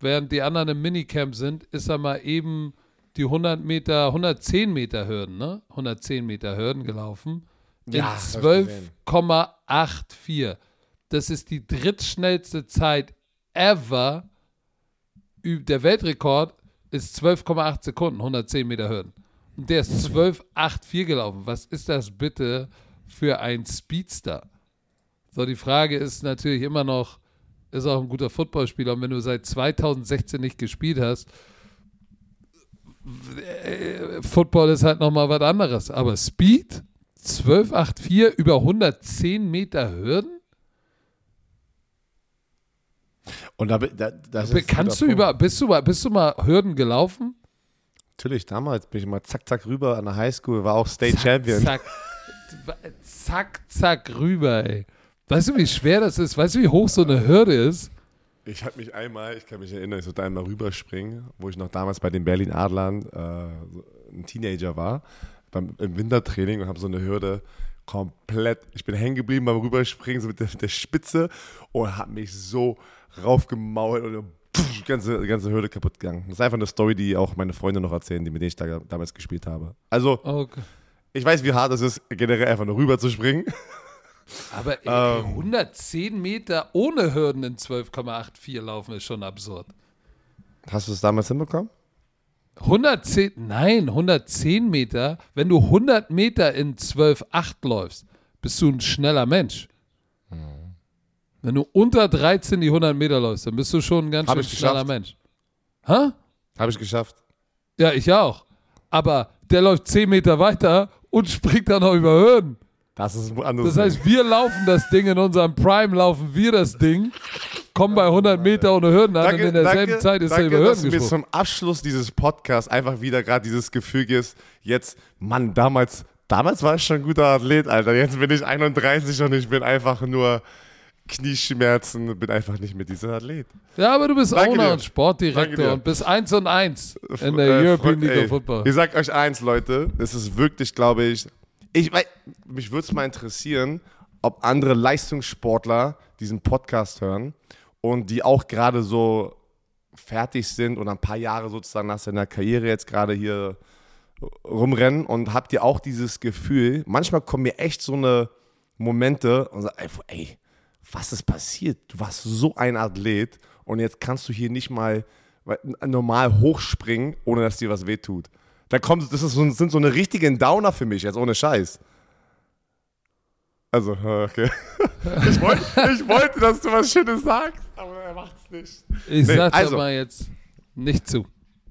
während die anderen im Minicamp sind, ist er mal eben die 100 Meter, 110 Meter Hürden, ne? 110 Meter Hürden gelaufen. Ja, das hab ich gesehen. 12,84. Das ist die drittschnellste Zeit ever. Der Weltrekord ist 12,8 Sekunden, 110 Meter Hürden. Der ist 12,84 gelaufen. Was ist das bitte für ein Speedster? So, die Frage ist natürlich immer noch, ist auch ein guter Footballspieler. Und wenn du seit 2016 nicht gespielt hast, äh, Football ist halt nochmal was anderes. Aber Speed, 12,84 über 110 Meter Hürden? Und da, da, das Kannst du über, bist du mal, bist du mal Hürden gelaufen? Natürlich, damals bin ich mal zack, zack rüber an der Highschool, war auch State Champion. Zack, zack, zack rüber, ey. Weißt du, wie schwer das ist? Weißt du, wie hoch so eine Hürde ist? Ich habe mich einmal, ich kann mich erinnern, ich sollte einmal rüberspringen, wo ich noch damals bei den Berlin Adlern äh, ein Teenager war, beim, im Wintertraining und habe so eine Hürde komplett, ich bin hängen geblieben beim Rüberspringen, so mit der, der Spitze und habe mich so raufgemault und pff, ganze, ganze Hürde kaputt gegangen. Das ist einfach eine Story, die auch meine Freunde noch erzählen, die mit denen ich da, damals gespielt habe. Also, Okay. ich weiß, wie hart es ist, generell einfach nur rüber zu springen. Aber ey, Ähm. 110 Meter ohne Hürden in 12,84 laufen ist schon absurd. Hast du es damals hinbekommen? 110, nein, 110 Meter. Wenn du 100 Meter in 12,8 läufst, bist du ein schneller Mensch. Wenn du unter 13 die 100 Meter läufst, dann bist du schon ein ganz Hab schön schneller. Mensch. Hä? Habe ich geschafft. Ja, ich auch. Aber der läuft 10 Meter weiter und springt dann noch über Hürden. Das ist ein anderes Das heißt, wir laufen das Ding in unserem Prime, laufen wir das Ding, kommen bei 100 Meter ohne Hürden an und in derselben Zeit ist er danke, über dass Hürden mir gesprungen. zum Abschluss dieses Podcasts einfach wieder gerade dieses Gefühl gibst, jetzt, Mann, damals, damals war ich schon ein guter Athlet, Alter. Jetzt bin ich 31 und ich bin einfach nur Knieschmerzen, bin einfach nicht mehr dieser Athlet. Ja, aber du bist Danke Owner dir. und Sportdirektor und bist 1 und 1 in der Äh, European League of Football. Ich sag euch eins, Leute, das ist wirklich, glaube ich, ich mich würde es mal interessieren, ob andere Leistungssportler diesen Podcast hören und die auch gerade so fertig sind und ein paar Jahre sozusagen nach seiner Karriere jetzt gerade hier rumrennen und habt ihr auch dieses Gefühl, manchmal kommen mir echt so eine Momente und sag, ey, ey, was ist passiert? Du warst so ein Athlet und jetzt kannst du hier nicht mal normal hochspringen, ohne dass dir was wehtut. Da kommt, das ist so, sind so eine richtigen Downer für mich, jetzt ohne Scheiß. Also, okay. Ich wollte, ich wollte, dass du was Schönes sagst, aber er macht's nicht. Ich Nee, sag dir also. mal jetzt nicht zu.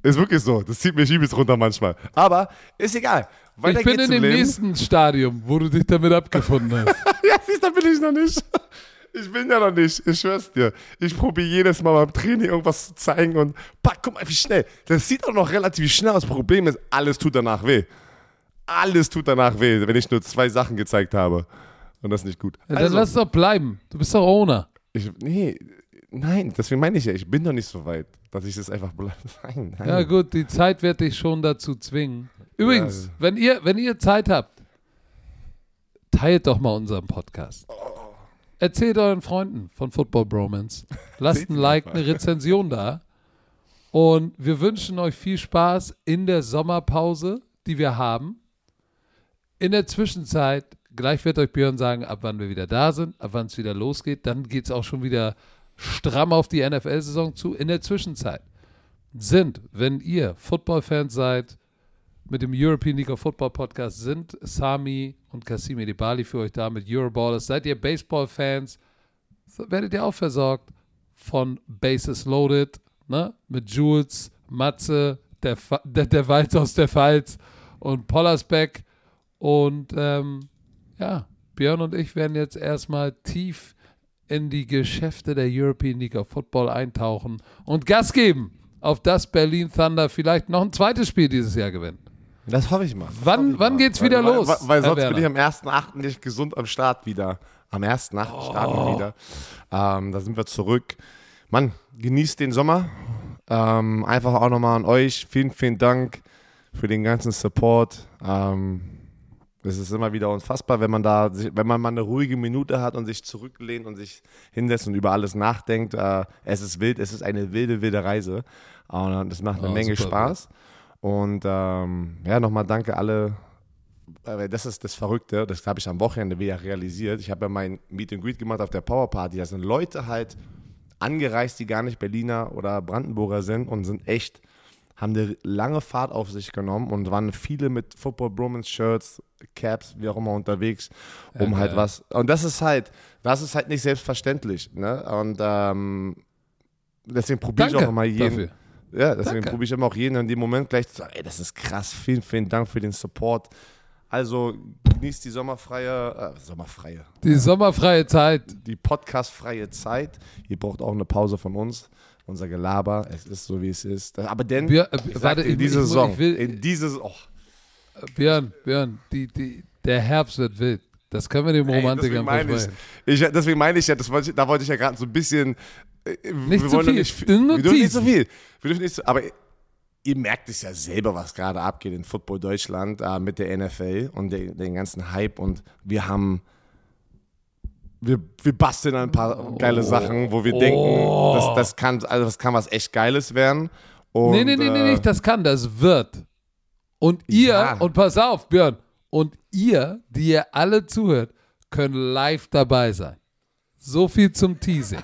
Ist wirklich so. Das zieht mich übelst runter manchmal. Aber ist egal. Weiter ich bin in dem Leben. nächsten Stadium, wo du dich damit abgefunden hast. Ja, siehst du, da bin ich noch nicht. Ich bin ja noch nicht, ich schwör's dir. Ich probiere jedes Mal beim Training irgendwas zu zeigen und pack, guck mal, wie schnell. Das sieht auch noch relativ schnell aus. Problem ist, alles tut danach weh. Alles tut danach weh, wenn ich nur zwei Sachen gezeigt habe. Und das ist nicht gut. Ja, Also, dann lass doch bleiben. Du bist doch Owner. ich, nee, nein, deswegen meine ich ja, ich bin noch nicht so weit, dass ich das einfach bleibe. Nein, nein. Ja gut, die Zeit wird dich schon dazu zwingen. Übrigens, Ja. wenn, ihr, wenn ihr Zeit habt, teilt doch mal unseren Podcast. Erzählt euren Freunden von Football Bromance. Lasst ein Like, eine Rezension da. Und wir wünschen euch viel Spaß in der Sommerpause, die wir haben. In der Zwischenzeit, gleich wird euch Björn sagen, ab wann wir wieder da sind, ab wann es wieder losgeht. Dann geht es auch schon wieder stramm auf die NFL-Saison zu. In der Zwischenzeit sind, wenn ihr Football-Fans seid, mit dem European League of Football Podcast sind Sami und Kasim Edibali für euch da mit Euroballers. Seid ihr Baseball-Fans, werdet ihr auch versorgt von Bases Loaded, ne? mit Jules, Matze, der, Fa- der, der Walz aus der Pfalz und Pollersbeck. Und ähm, ja, Björn und ich werden jetzt erstmal tief in die Geschäfte der European League of Football eintauchen und Gas geben, auf das Berlin Thunder vielleicht noch ein zweites Spiel dieses Jahr gewinnt. Das hoffe ich mal. Wann, ich wann mal. geht's wieder weil, los? Weil, weil Herr sonst Werner? bin ich am 1.8. nicht gesund am Start wieder. Am 1.8. Oh. starten wir wieder. Ähm, da sind wir zurück. Mann, genießt den Sommer. Ähm, einfach auch nochmal an euch. Vielen, vielen Dank für den ganzen Support. Ähm, es ist immer wieder unfassbar, wenn man da, wenn man mal eine ruhige Minute hat und sich zurücklehnt und sich hinsetzt und über alles nachdenkt. Äh, es ist wild, es ist eine wilde, wilde Reise. Und es macht eine Oh, Menge super Spaß. Und ähm, ja, nochmal danke alle. Äh, Das ist das Verrückte, das habe ich am Wochenende wieder realisiert. Ich habe ja mein Meet and Greet gemacht auf der Power Party. Da sind Leute halt angereist, die gar nicht Berliner oder Brandenburger sind und sind echt, haben eine lange Fahrt auf sich genommen und waren viele mit Football Bromance Shirts, Caps, wie auch immer unterwegs, um Ja, halt geil. was. Und das ist halt, das ist halt nicht selbstverständlich. Ne? Und ähm, deswegen probiere ich auch immer jeden. dafür. Ja, deswegen probiere ich immer auch jeden in dem Moment gleich zu sagen, ey, das ist krass, vielen, vielen Dank für den Support. Also genießt die sommerfreie, äh, sommerfreie, Die sommerfreie Zeit. die podcastfreie Zeit. Ihr braucht auch eine Pause von uns, unser Gelaber. Es ist so, wie es ist. Aber denn, Wir- äh, warte, in ich- Saison, in diese, oh, Björn, Björn, die, die, der Herbst wird wild. Das können wir dem ey, Romantikern deswegen meine ich, ich, deswegen meine ich ja, das wollte ich, da wollte ich ja gerade so ein bisschen, äh, Nicht wir zu viel, Nicht, wir dürfen nicht so viel. Wir dürfen nicht so, aber ihr merkt es ja selber, was gerade abgeht in Football Deutschland äh, mit der NFL und der, den ganzen Hype und wir haben wir, wir basteln ein paar geile Sachen, wo wir denken, das, das, kann, also das kann was echt Geiles werden. Und, nee, nee, nee, nee, äh, nicht, das kann, das wird. Und ihr, Ja. und pass auf, Björn, und ihr, die ihr alle zuhört, könnt live dabei sein. So viel zum Teasing.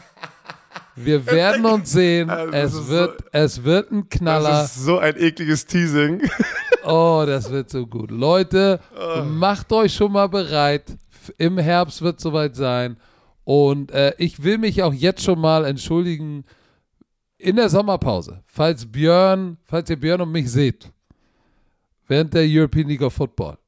Wir werden uns sehen. Das Es wird, es wird ein Knaller. Das ist so ein ekliges Teasing. Oh, das wird so gut. Leute, macht euch schon mal bereit. Im Herbst wird soweit sein. Und äh, ich will mich auch jetzt schon mal entschuldigen in der Sommerpause, falls Björn, falls ihr Björn und mich seht, während der European League of Football.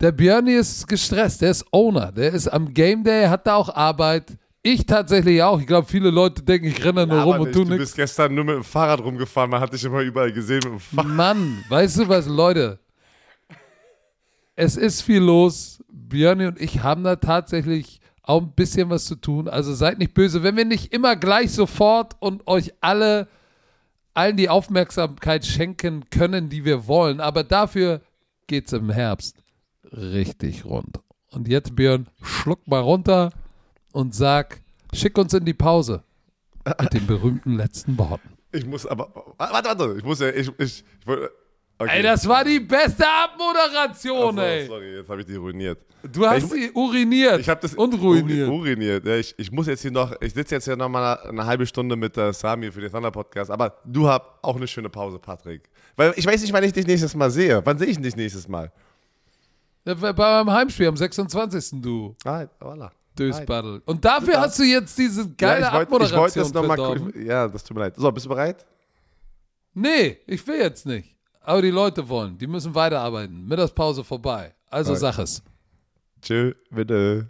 Der Björn hier ist gestresst, der ist Owner, der ist am Game Day, hat da auch Arbeit. Ich tatsächlich auch. Ich glaube, viele Leute denken, ich renne nur rum und nicht. tu Du nichts. bist gestern nur mit dem Fahrrad rumgefahren, man hat dich immer überall gesehen mit dem Fahrrad. Mann, weißt du was, Leute? Es ist viel los. Björn und ich haben da tatsächlich auch ein bisschen was zu tun. Also seid nicht böse, wenn wir nicht immer gleich sofort und euch alle allen die Aufmerksamkeit schenken können, die wir wollen. Aber dafür geht's im Herbst richtig rund. Und jetzt, Björn, schluck mal runter und sag, schick uns in die Pause. Mit den berühmten letzten Worten. Ich muss aber. Warte, warte, ich muss ja. Ich, ich, ich wollte. Okay. Ey, das war die beste Abmoderation, so, ey. Sorry, jetzt habe ich die ruiniert. Du hast Ich- sie uriniert Ich habe das und ruiniert. uri- uriniert. Ja, ich, ich muss jetzt hier noch, ich sitze jetzt hier noch mal eine halbe Stunde mit äh, Sami für den Thunder Podcast, aber du hast auch eine schöne Pause, Patrick. Weil ich weiß nicht, wann ich dich nächstes Mal sehe. Wann sehe ich dich nächstes Mal? Bei meinem Heimspiel am 26. du Ah, voilà. Dösbaddel. Und dafür hast du jetzt diese geile ja, ich wollte ich wollte Abmoderation das nochmal. Ja, das tut mir leid. So, bist du bereit? Nee, ich will jetzt nicht. Aber die Leute wollen. Die müssen weiterarbeiten. Mittagspause vorbei. Also Okay. sag es. Tschö, bitte.